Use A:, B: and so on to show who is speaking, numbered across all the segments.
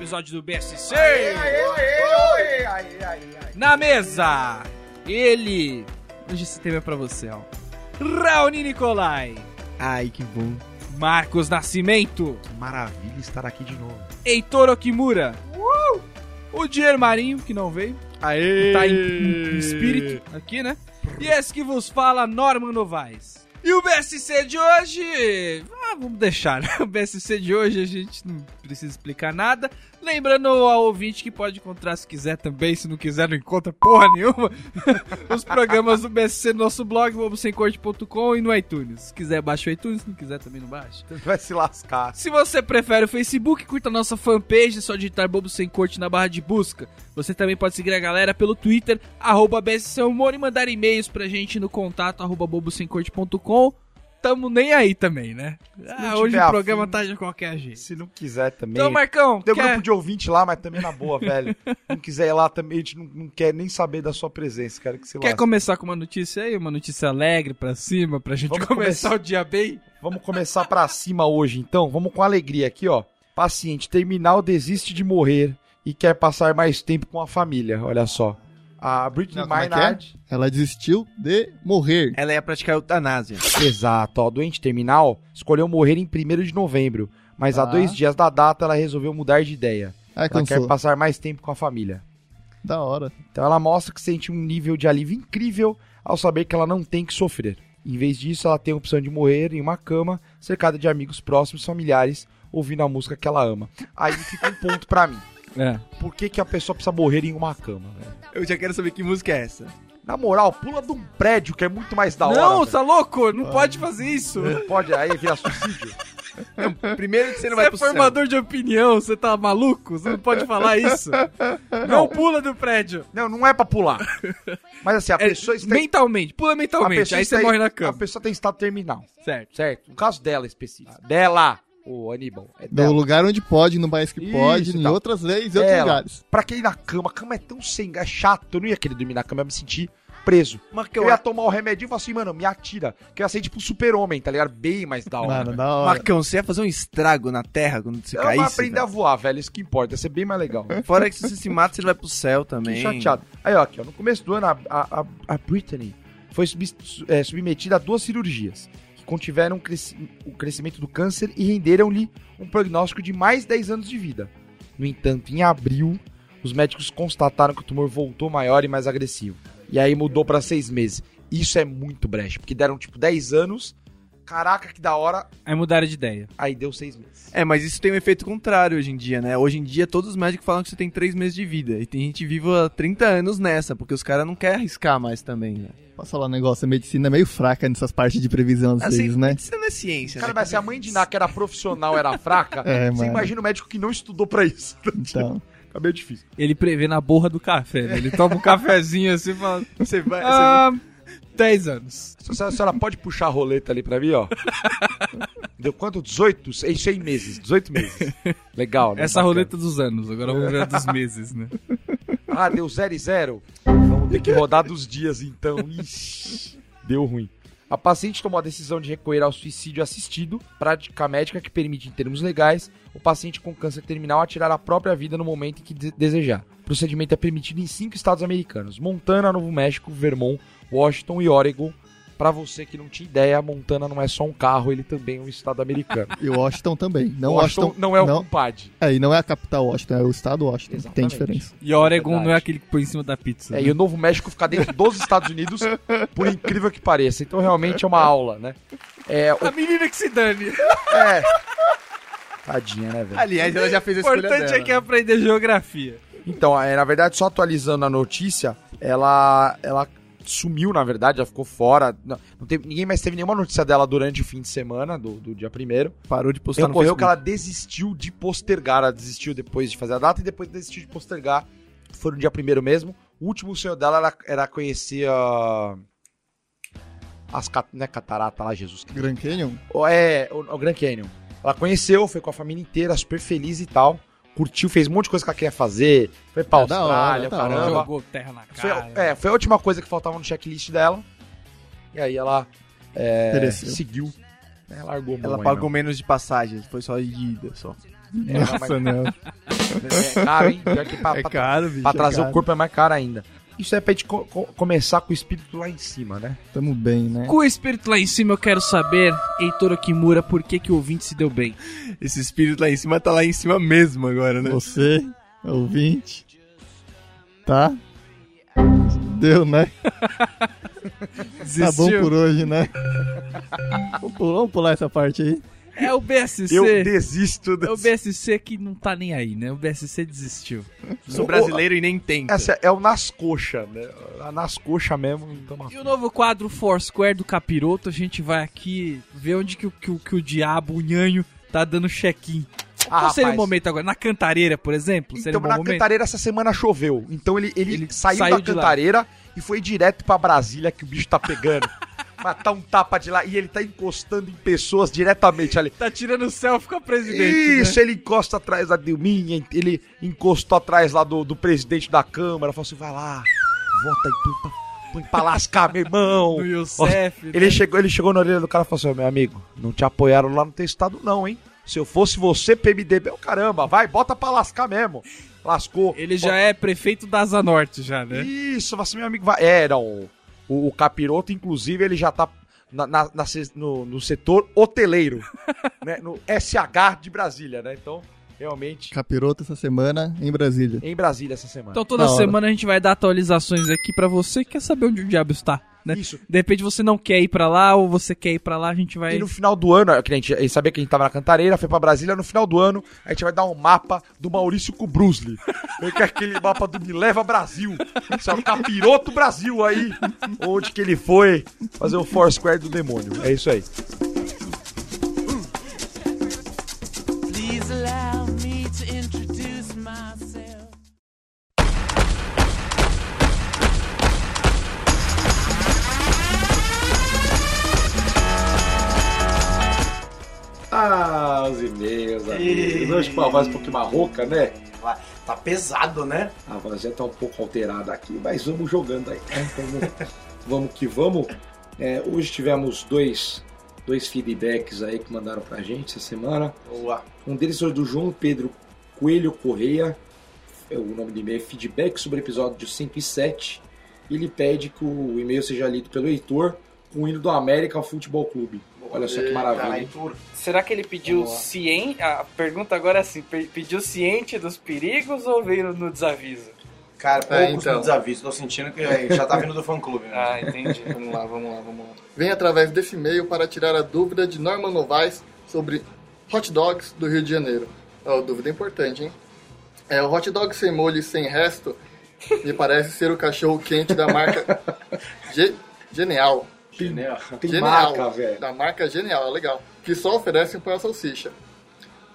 A: episódio do BSC.
B: Aê, aê, aê, aê, aê.
A: Na mesa, ele. Hoje esse tema é pra você, ó. Raoni Nicolai.
C: Ai, que bom.
A: Marcos Nascimento.
C: Que maravilha estar aqui de novo.
A: Heitor Okimura. O Dier Marinho, que não veio.
C: Aê!
A: Tá em, em espírito aqui, né? E esse que vos fala, Norman Novaes. E o BSC de hoje. Ah, vamos deixar, né? O BSC de hoje a gente não precisa explicar nada. Lembrando ao ouvinte que pode encontrar se quiser também, se não quiser, não encontra porra nenhuma. Os programas do BSC no nosso blog, bobosemcorte.com e no iTunes. Se quiser, baixa o iTunes, se não quiser, também não baixa.
C: Vai se lascar.
A: Se você prefere o Facebook, curta a nossa fanpage, é só digitar Bobo Sem Corte na barra de busca. Você também pode seguir a galera pelo Twitter, arroba BSC Humor, e mandar e-mails pra gente no contato, arroba bobosemcorte.com. Tamo nem aí também, né? Ah, hoje o programa
C: afim,
A: tá de qualquer jeito.
C: Se não quiser também.
A: Então, Marcão,
C: Tem um
A: quer...
C: grupo de ouvinte lá, mas também na boa, velho. Não quiser ir lá também, a gente não, não quer nem saber da sua presença. Quero que você
A: quer começar com uma notícia aí? Uma notícia alegre pra cima, pra gente
C: Vamos
A: começar
C: começar.
A: o dia bem?
C: Vamos começar pra cima hoje, então. Vamos com alegria aqui, ó. Paciente terminal desiste de morrer e quer passar mais tempo com a família. Olha só. A Britney
D: como é
C: Maynard.
D: Ela desistiu de morrer.
B: Ela ia praticar eutanásia.
C: Exato, ó. A doente terminal escolheu morrer em 1 de novembro. Mas há
D: Ah.
C: dois dias da data ela resolveu mudar de ideia.
D: Ai,
C: Ela quer
D: cansou.
C: passar mais tempo com a família.
D: Da hora.
C: Então ela mostra que sente um nível de alívio incrível ao saber que ela não tem que sofrer. Em vez disso, ela tem a opção de morrer em uma cama, cercada de amigos próximos, familiares, ouvindo a música que ela ama. Aí fica um ponto pra mim.
A: É.
C: Por que, que a pessoa precisa morrer em uma cama, velho?
B: Eu já quero saber que música é essa.
C: Na moral, pula de um prédio que é muito mais da hora.
A: Não,
C: velho.
A: tá louco? Não pode fazer isso.
C: Não pode aí virar suicídio.
B: Primeiro que você não
A: Você
B: vai
A: é
B: pro céu.
A: formador de opinião, você tá maluco? Você não pode falar isso. Não pula do prédio.
C: Não, não é pra pular. Mas assim, a
A: É,
C: pessoa está.
A: mentalmente, pula
C: a
A: mentalmente, aí você morre na
C: A
A: cama.
C: pessoa tem estado terminal,
A: Certo.
C: certo? No caso dela específico. Dela, o Aníbal. É
D: No lugar onde pode, no país que
C: Isso,
D: pode, em
C: tá.
D: outras leis e outros
C: Ela.
D: lugares.
C: Pra quem ir na cama, a cama é tão sem é chato. Eu não ia querer dormir na cama, eu ia me sentir preso.
B: Marcão,
C: Eu ia tomar o remédio e falar assim, mano, me atira. Que eu ia ser tipo um super-homem, tá ligado? Bem mais da hora.
D: Mano,
C: velho.
D: da hora.
B: Marcão, você ia fazer um estrago na terra quando você
C: eu
B: caísse?
C: aprender a voar, velho. Isso que importa. Ia ser bem mais legal.
B: Fora que se você se mata, você vai pro céu também.
C: chateado. Aí, ó, aqui, ó. No começo do ano, a, a, a- a Britney foi subs- su- é, submetida a duas cirurgias que contiveram o cresci- o crescimento do câncer e renderam-lhe um prognóstico de mais 10 anos de vida. No entanto, em abril, os médicos constataram que o tumor voltou maior e mais agressivo. E aí mudou pra seis meses. Isso é muito brecha, porque deram tipo 10 anos. Caraca, que da hora.
A: Aí mudaram de ideia.
C: Aí deu seis meses.
B: É, mas isso tem um efeito contrário hoje em dia, né? Hoje em dia, todos os médicos falam que você tem 3 meses de vida. E tem gente viva há 30 anos nessa, porque os caras não querem arriscar mais também, né?
D: Posso falar um negócio? A medicina é meio fraca nessas partes de previsão às
B: Assim,
D: vezes, né?
B: medicina não é ciência,
C: Cara,
B: né?
C: mas se a mãe de Ná, que era profissional, era fraca,
D: É,
C: você
D: mano.
C: imagina o médico que não estudou pra isso.
D: Então,
C: Fica meio difícil.
A: Ele prevê na borra do café, né? Ele toma um cafezinho assim e fala...
B: Você vai... você
A: Ah, 10 anos.
C: A senhora pode puxar a roleta ali pra mim, ó. Deu quanto? 18? É isso aí meses. 18 meses. Legal, né?
A: Essa
C: Bacana.
A: roleta dos anos, agora vamos ver a dos meses, né?
C: Ah, deu 0 e 0. Vamos ter que rodar dos dias, então. Ixi, deu ruim. A paciente tomou a decisão de recorrer ao suicídio assistido, prática médica que permite, em termos legais, o paciente com câncer terminal atirar a própria vida no momento em que de- desejar. O procedimento é permitido em cinco estados americanos: Montana, Novo México, Vermont, Washington e Oregon. Pra você que não tinha ideia, Montana não é só um carro, ele também é um estado americano.
D: e Washington também. Não
C: Washington,
D: Washington,
C: não é o
D: não,
C: compadre.
D: é, e não é a capital Washington, é o estado Washington. Tem
C: Exatamente.
D: diferença.
A: E Oregon
C: Verdade.
A: não é aquele que põe em cima da pizza.
C: É,
A: né?
C: e o Novo México fica dentro dos Estados Unidos, por incrível que pareça. Então realmente é uma aula, né? É, o-
A: A menina que se dane.
C: é. Tadinha, né, velho?
B: Aliás, ela já fez a
A: O importante
B: dela.
A: é que aprender geografia.
C: Então, é, na verdade, só atualizando a notícia, ela, ela sumiu, na verdade, ela ficou fora. Não, não teve, ninguém mais teve nenhuma notícia dela durante o fim de semana, do, do dia primeiro.
B: Parou de postar
C: Ocorreu que ela desistiu de postergar, ela desistiu depois de fazer a data e depois desistiu de postergar. Foi no dia primeiro mesmo. O último sonho dela era, era conhecer a. As cat, não é catarata lá, Jesus.
D: Grand Canyon?
C: É, o, o Grand Canyon. Ela conheceu, foi com a família inteira, super feliz e tal. Curtiu, fez um monte de coisa que ela queria fazer. Foi pra
D: É
C: Austrália,
D: hora.
C: caramba.
A: Jogou terra na
C: Foi,
A: cara.
C: é, foi a última coisa que faltava no checklist dela. E aí ela é, seguiu É, largou
B: Ela
C: aí,
B: pagou
C: não.
B: menos de passagem, foi só de ida, só.
E: Nossa, não.
C: É caro, hein? Pior que pra,
E: É caro, bicho.
C: pra
E: é
C: trazer o
E: caro.
C: corpo é mais caro ainda. Isso é pra gente co- co- começar com o espírito lá em cima, né?
E: Tamo bem, né?
A: Com o espírito lá em cima, eu quero saber, Heitor Okimura, por que, que o ouvinte se deu bem.
B: Esse espírito lá em cima tá lá em cima mesmo agora, né?
E: Você, ouvinte, tá? Deu, né? Tá bom por hoje, né? Vamos pular, vamos pular essa parte aí.
A: É o BSC.
C: Eu desisto
A: É o
C: desse.
A: BSC que não tá nem aí, né? O BSC desistiu.
B: Sou brasileiro e nem tenta.
C: Essa é o nas coxa, né? Nas coxa mesmo. Então,
A: E o novo quadro Foursquare do Capiroto, a gente vai aqui ver onde que, o- que, o- que o diabo, o nhanho, tá dando check-in.
C: Ah,
A: Qual seria o
C: rapaz.
A: momento agora? Na cantareira, por exemplo? seria
C: Então,
A: um
C: na
A: momento?
C: cantareira essa semana choveu. Então ele, ele,
A: Ele
C: saiu,
A: saiu
C: da
A: de lá.
C: cantareira e foi direto pra Brasília que o bicho tá pegando. Matar um tapa de lá e ele tá encostando em pessoas diretamente ali.
A: Tá tirando selfie com a presidente,
C: Isso, ele encosta atrás da Dilminha, ele encostou atrás lá do, do presidente da Câmara, falou assim: vai lá, vota aí, põe pra, põe pra lascar, meu irmão.
A: né? No Youssef, né?
C: Ele chegou, ele chegou na orelha do cara e falou assim: "Ó, meu amigo, não te apoiaram lá no teu estado, não, hein? Se eu fosse você, PMDB, o caramba, vai, bota pra lascar mesmo. Lascou.
A: Ele já é prefeito da Asa Norte, já, né?
C: Isso, você, meu amigo, vai. É, não. O, o capiroto, inclusive, ele já tá na- na- na no, no setor hoteleiro, né? No SH de Brasília, né? Então, realmente,
E: Capiroto essa semana em Brasília.
C: em Brasília essa semana.
A: Então toda
E: hora.
A: semana a gente vai dar atualizações aqui pra você que quer saber onde o diabo está, né?
C: Isso.
A: De repente você não quer ir pra lá ou você quer ir pra lá, a gente vai...
C: E no final do ano, que a gente, sabia que a gente tava na cantareira, foi pra Brasília, no final do ano, a gente vai dar um mapa do Maurício com o Bruce Lee. Que aquele mapa do Me Leva Brasil. Isso é o capiroto Brasil aí, onde que ele foi fazer o Foursquare do demônio. É isso aí. Ah, os e-mails, amigos. Hoje com uma voz um pouquinho marroca, né?
F: Tá pesado, né?
C: A voz já tá um pouco alterada aqui, mas vamos jogando aí. né? Vamos, vamos que vamos. É, hoje tivemos dois, dois feedbacks aí que mandaram pra gente essa semana.
F: Boa.
C: Um deles foi do João Pedro Coelho Correia. É, O nome do e-mail é feedback sobre o episódio 107. Ele pede que o e-mail seja lido pelo Heitor com o hino do América Futebol Clube. Olha só que maravilha. hein?
F: Arthur.
G: Será que ele pediu ciente? A pergunta agora é assim: pe- pediu ciente dos perigos ou veio no desaviso?
F: Cara,
E: É,
F: poucos
E: então.
F: no desaviso. Tô sentindo que já tá vindo do fã clube. Né?
G: Ah, entendi.
E: Vamos lá, vamos lá, vamos lá. Vem através desse e-mail para tirar a dúvida de Norman Novaes sobre hot dogs do Rio de Janeiro. Ó, dúvida importante, hein? É, o hot dog sem molho e sem resto me parece ser o cachorro quente da marca Ge- Genial.
F: Genial.
C: Tem
E: Genial.
C: marca, velho.
E: Da marca Genial, é legal. Que só oferecem para a salsicha.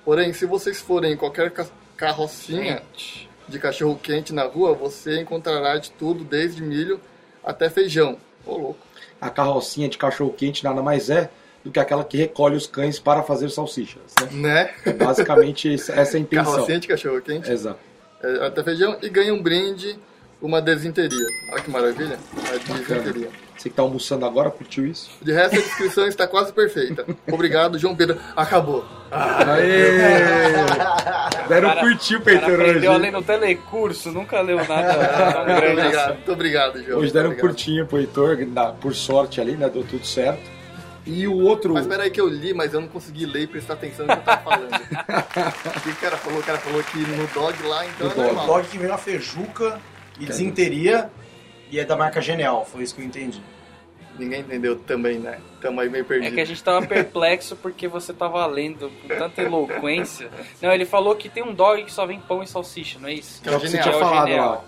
E: Porém, se vocês forem em qualquer ca- carrocinha de cachorro quente na rua, você encontrará de tudo, desde milho até feijão. Ô, louco.
C: A carrocinha de cachorro quente nada mais é do que aquela que recolhe os cães para fazer salsichas. Né?
E: Né?
C: É basicamente essa é a intenção.
E: Carrocinha de cachorro quente,
C: Exato.
E: é, até feijão, e ganha um brinde, uma desinteria. Olha que maravilha. Uma desinteria.
C: Você que tá almoçando agora, curtiu isso?
E: De resto, a descrição está quase perfeita. Obrigado, João Pedro. Acabou.
C: Deram
G: Cara-
C: curtiu,
G: O cara
C: Peitor,
G: aprendeu a
C: hoje.
G: ler no telecurso, nunca leu nada tão grande
E: obrigado,
G: assim.
E: muito obrigado, João.
C: Hoje deram um
E: Obrigado.
C: curtinho pro Heitor, na- por sorte ali, né? Deu tudo certo. E o outro.
E: Mas peraí que eu li, mas eu não consegui ler e prestar atenção no que eu tava falando. o que o cara falou? O cara falou que no dog lá, então
C: No
E: é
C: dog.
E: normal.
F: Dog que veio a fejuca e desinteria e é da marca Genial. Foi isso que eu entendi.
E: Ninguém entendeu também, né? Tamo aí meio perdido.
G: É que a gente tava perplexo porque você tava lendo com tanta eloquência. Não, ele falou que tem um dog que só vem pão e salsicha, não é isso?
E: Que é o
C: que você
E: genial.
C: tinha
G: É o
C: falado
G: genial.
C: lá.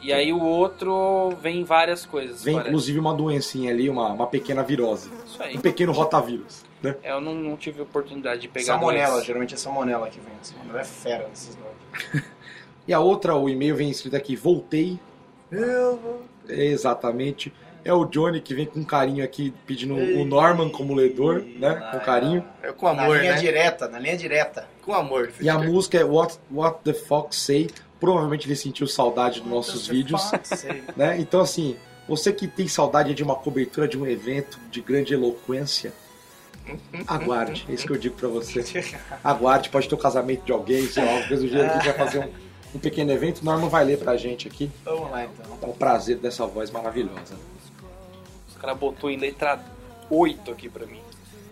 G: E aí o outro vem várias coisas.
C: Vem
G: parece.
C: inclusive uma doencinha ali, uma, uma pequena virose.
G: Isso aí.
C: Um pequeno rotavírus. Né?
G: É, Eu não, não tive oportunidade de pegar
F: Salmonela,
G: dois.
F: geralmente é salmonela que vem. Salmonela é fera nesses dogs.
C: E a outra, o e-mail vem escrito aqui, voltei.
F: Eu vou.
C: Exatamente. É o Johnny que vem com carinho aqui, pedindo o Norman como ledor, né? Com carinho.
E: É com
F: Na
E: amor,
F: linha
E: né?
F: direta, na linha direta.
E: Com amor.
C: E a música é What, What the Fox Say. Provavelmente ele sentiu saudade dos nossos vídeos. Né? Então, assim, você que tem saudade de uma cobertura de um evento de grande eloquência, Aguarde, é isso que eu digo pra você. Aguarde, pode ter o casamento de alguém, sei lá, alguma coisa do a gente vai fazer um, um pequeno evento. O Norman vai ler pra gente aqui.
F: Vamos lá então.
C: Dá o prazer dessa voz maravilhosa.
A: Os caras botou em letra 8 aqui pra mim.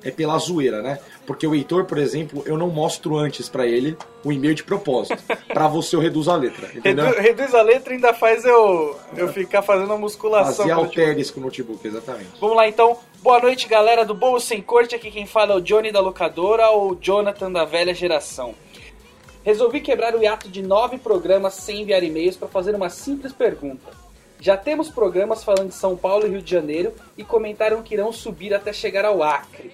C: É pela zoeira, né? Porque o Heitor, por exemplo, eu não mostro antes pra ele o e-mail de propósito. Pra você eu reduzo a letra, entendeu?
A: Redu- reduz a letra e ainda faz eu, eu ficar fazendo a musculação.
C: Fazer
A: pro notebook.
C: alteres com o notebook, exatamente.
A: Vamos lá então. Boa noite, galera do Bolo Sem Corte. Aqui quem fala é o Johnny da locadora ou Jonathan da velha geração. Resolvi quebrar o hiato de nove programas sem enviar e-mails para fazer uma simples pergunta. Já temos programas falando de São Paulo e Rio de Janeiro e comentaram que irão subir até chegar ao Acre.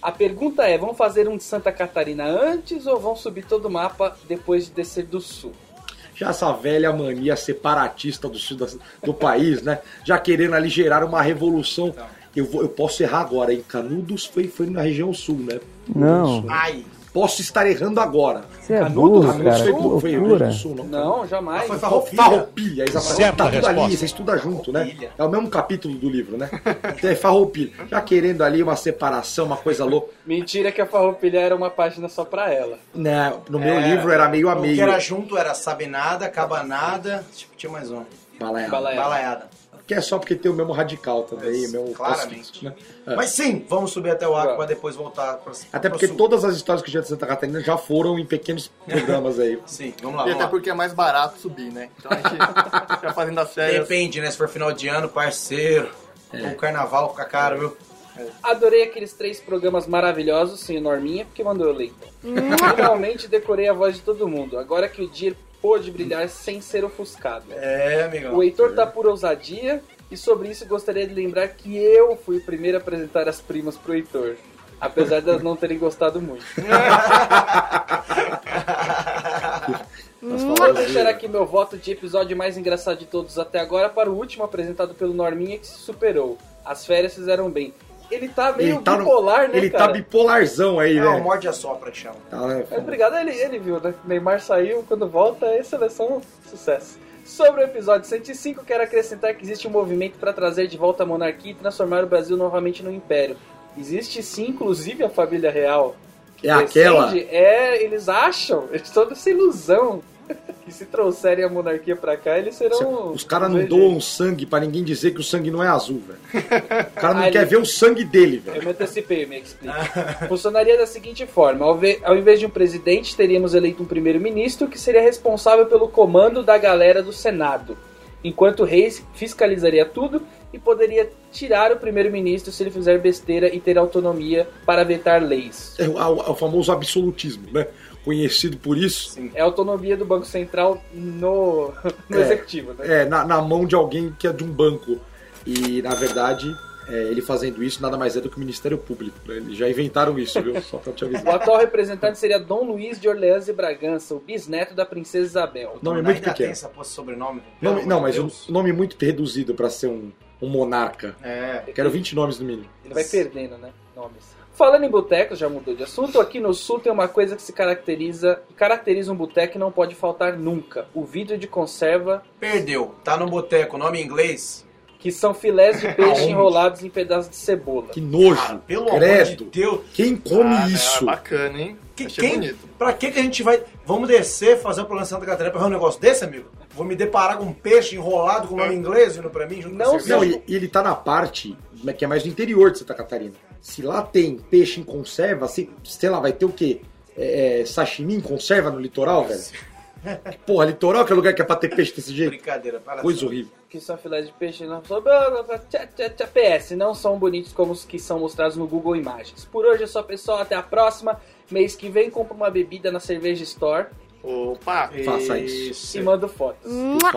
A: A pergunta é: vão fazer um de Santa Catarina antes ou vão subir todo o mapa depois de descer do sul?
C: Já essa velha mania separatista do sul do país, né? Já querendo ali gerar uma revolução. Eu, vou, eu posso errar agora, hein? Canudos foi, foi na região sul, né?
H: Não.
F: Ai,
C: Posso estar errando agora.
H: Você é burro, cara. Que
C: foi,
H: loucura.
C: do Sul, não?
A: Não, jamais.
F: foi
C: Farroupilha.
F: farroupilha.
C: Exatamente.
I: Certa
C: tá tudo
I: resposta.
C: ali, você estuda junto, né? É o mesmo capítulo do livro, né? Então é Farroupilha. Já querendo ali uma separação, uma coisa louca.
A: Mentira que a Farroupilha era uma página só pra ela.
C: Né? No meu
F: É,
C: livro era meio a
F: O
C: meio.
F: que era junto era sabe nada, acaba nada, tipo, tinha mais um.
C: Balaiado.
A: Balaiado.
F: Balaiada.
C: Que é só porque tem o mesmo radical também,
F: É,
C: o mesmo
F: claramente.
C: né? É.
F: Mas sim, vamos subir até o Acre
A: Vamos.
F: pra depois voltar pra
C: Até porque
F: sul.
C: todas as histórias que tinha de Santa Catarina já foram em pequenos programas aí.
F: Sim, vamos lá,
E: E
F: vamos
E: até
F: lá.
E: porque é mais barato subir, né? Então a gente já fazendo as férias.
F: Depende, né? Se for final de ano, parceiro. O carnaval fica caro, viu?
A: Adorei aqueles três programas maravilhosos, sem o Norminha, porque mandou eu ler. então. Finalmente decorei a voz de todo mundo. Agora que o dia pôde brilhar sem ser ofuscado.
F: É, amigão.
A: O Heitor tá por ousadia, e sobre isso gostaria de lembrar que eu fui o primeiro a apresentar as primas pro Heitor. Apesar de elas não terem gostado muito. Vou
C: falamos
A: deixar
C: de-
A: aqui meu voto de episódio mais engraçado de todos até agora para o último apresentado pelo Norminha que se superou. As férias fizeram bem. Ele tá meio
C: Ele tá, no-
A: bipolar, né,
C: ele tá
A: cara?
C: bipolarzão aí,
F: É, o
C: né?
F: morde a sopra que chama.
C: Tá, né?
A: Mas obrigado, ele, ele viu, né? Neymar saiu, quando volta é seleção, sucesso. Sobre o episódio 105, quero acrescentar que existe um movimento para trazer de volta a monarquia e transformar o Brasil novamente no império. Existe sim, inclusive, a família real. que
C: É aquela.
A: É, eles acham, eles estão nessa ilusão, que se trouxerem a monarquia pra cá, eles serão...
C: Os caras não doam sangue pra ninguém dizer que o sangue não é azul, velho. O cara não
A: Ah,
C: quer
A: ele-
C: ver o sangue dele,
A: Eu
C: velho.
A: me antecipei, me explico. Funcionaria da seguinte forma: ao, ve- ao invés de um presidente, teríamos eleito um primeiro-ministro que seria responsável pelo comando da galera do Senado, enquanto o rei fiscalizaria tudo e poderia tirar o primeiro-ministro se ele fizer besteira e ter autonomia para vetar leis.
C: É o, é o famoso absolutismo, né? Conhecido por isso.
A: É a autonomia do Banco Central no, no
C: É.
A: executivo, né?
C: É, na, na mão de alguém que é de um banco. E, na verdade, é, ele fazendo isso nada mais é do que o Ministério Público. né? Eles já inventaram isso, viu? Só pra te
A: O
C: avisar.
A: atual representante seria Dom Luiz de Orleans e Bragança, o bisneto da princesa Isabel.
C: Nome
F: Ainda
C: muito
F: tem
C: pequeno.
F: essa sobrenome.
C: Nome-
F: Pelo
C: não, mas
F: de
C: um
F: Deus.
C: nome muito reduzido pra ser um, um monarca.
F: É.
C: Quero 20 nomes no mínimo.
A: Ele vai perdendo, né? Nomes. Falando em botecos, já mudou de assunto, aqui no sul tem uma coisa que se caracteriza, caracteriza um boteco e não pode faltar nunca. O vidro de conserva,
F: Perdeu. Tá no boteco, nome em inglês.
A: que são filés de peixe enrolados em pedaços de cebola.
C: Que nojo.
F: Ah, pelo amor
C: credo.
F: de Deus.
C: Quem come
E: Ah,
C: isso?
E: É bacana, hein?
F: Que-
E: Achei
F: quem-
E: bonito.
F: Pra que, que a gente vai. Vamos descer, fazer o plano Santa Catarina pra ver um negócio desse, amigo? Vou me deparar com um peixe enrolado com o nome em inglês vindo pra mim junto
A: Não
F: com?
C: Não, e, e ele tá na parte que é mais do interior de Santa Catarina. Se lá tem peixe em conserva, se, sei lá, vai ter o quê? É, é, sashimi em conserva no litoral, velho? Porra, litoral que é lugar que é pra ter peixe desse jeito?
F: Brincadeira, para
C: Coisa horrível.
A: Que são filés de peixe não são... PS, não são bonitos como os que são mostrados no Google Imagens. Por hoje é só, pessoal. Até a próxima. Mês que vem, compra uma bebida na Cerveja Store
E: Opa!
C: Faça isso.
A: e mando fotos.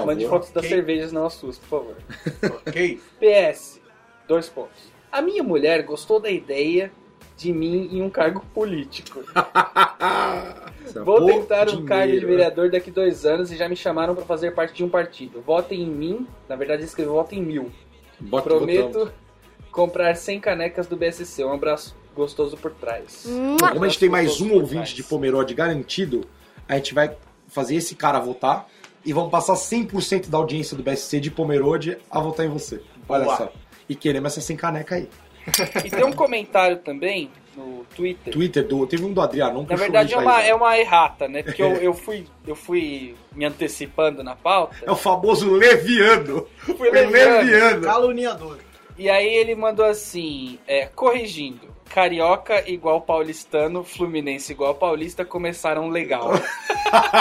A: Mande fotos das
F: Ok.
A: cervejas, não as suas, por favor.
F: Ok.
A: PS, dois pontos. A minha mulher gostou da ideia de mim em um cargo político. Vou
C: Pô,
A: tentar um cargo de
C: né?
A: vereador daqui dois anos e já me chamaram para fazer parte de um partido. Votem em mim, na verdade escreveu votem em mil.
C: Bota
A: Prometo
C: botão.
A: comprar 100 canecas do BSC. Um abraço gostoso por trás.
C: Bom, como a gente tem mais um ouvinte
A: trás.
C: de Pomerode garantido, a gente vai fazer esse cara votar e vamos passar 100% da audiência do BSC de Pomerode a votar em você. Olha
F: Boa.
C: só. E queremos essa sem caneca aí.
A: E tem um comentário também no Twitter.
C: Twitter do. Teve um do Adriano.
A: Na verdade é uma, é uma errata, né? Porque eu, eu, fui, eu fui me antecipando na pauta.
C: É o famoso leviano.
A: Fui leviano.
F: Caluniador.
A: E aí ele mandou assim, é, corrigindo. Carioca igual paulistano, Fluminense igual paulista começaram legal.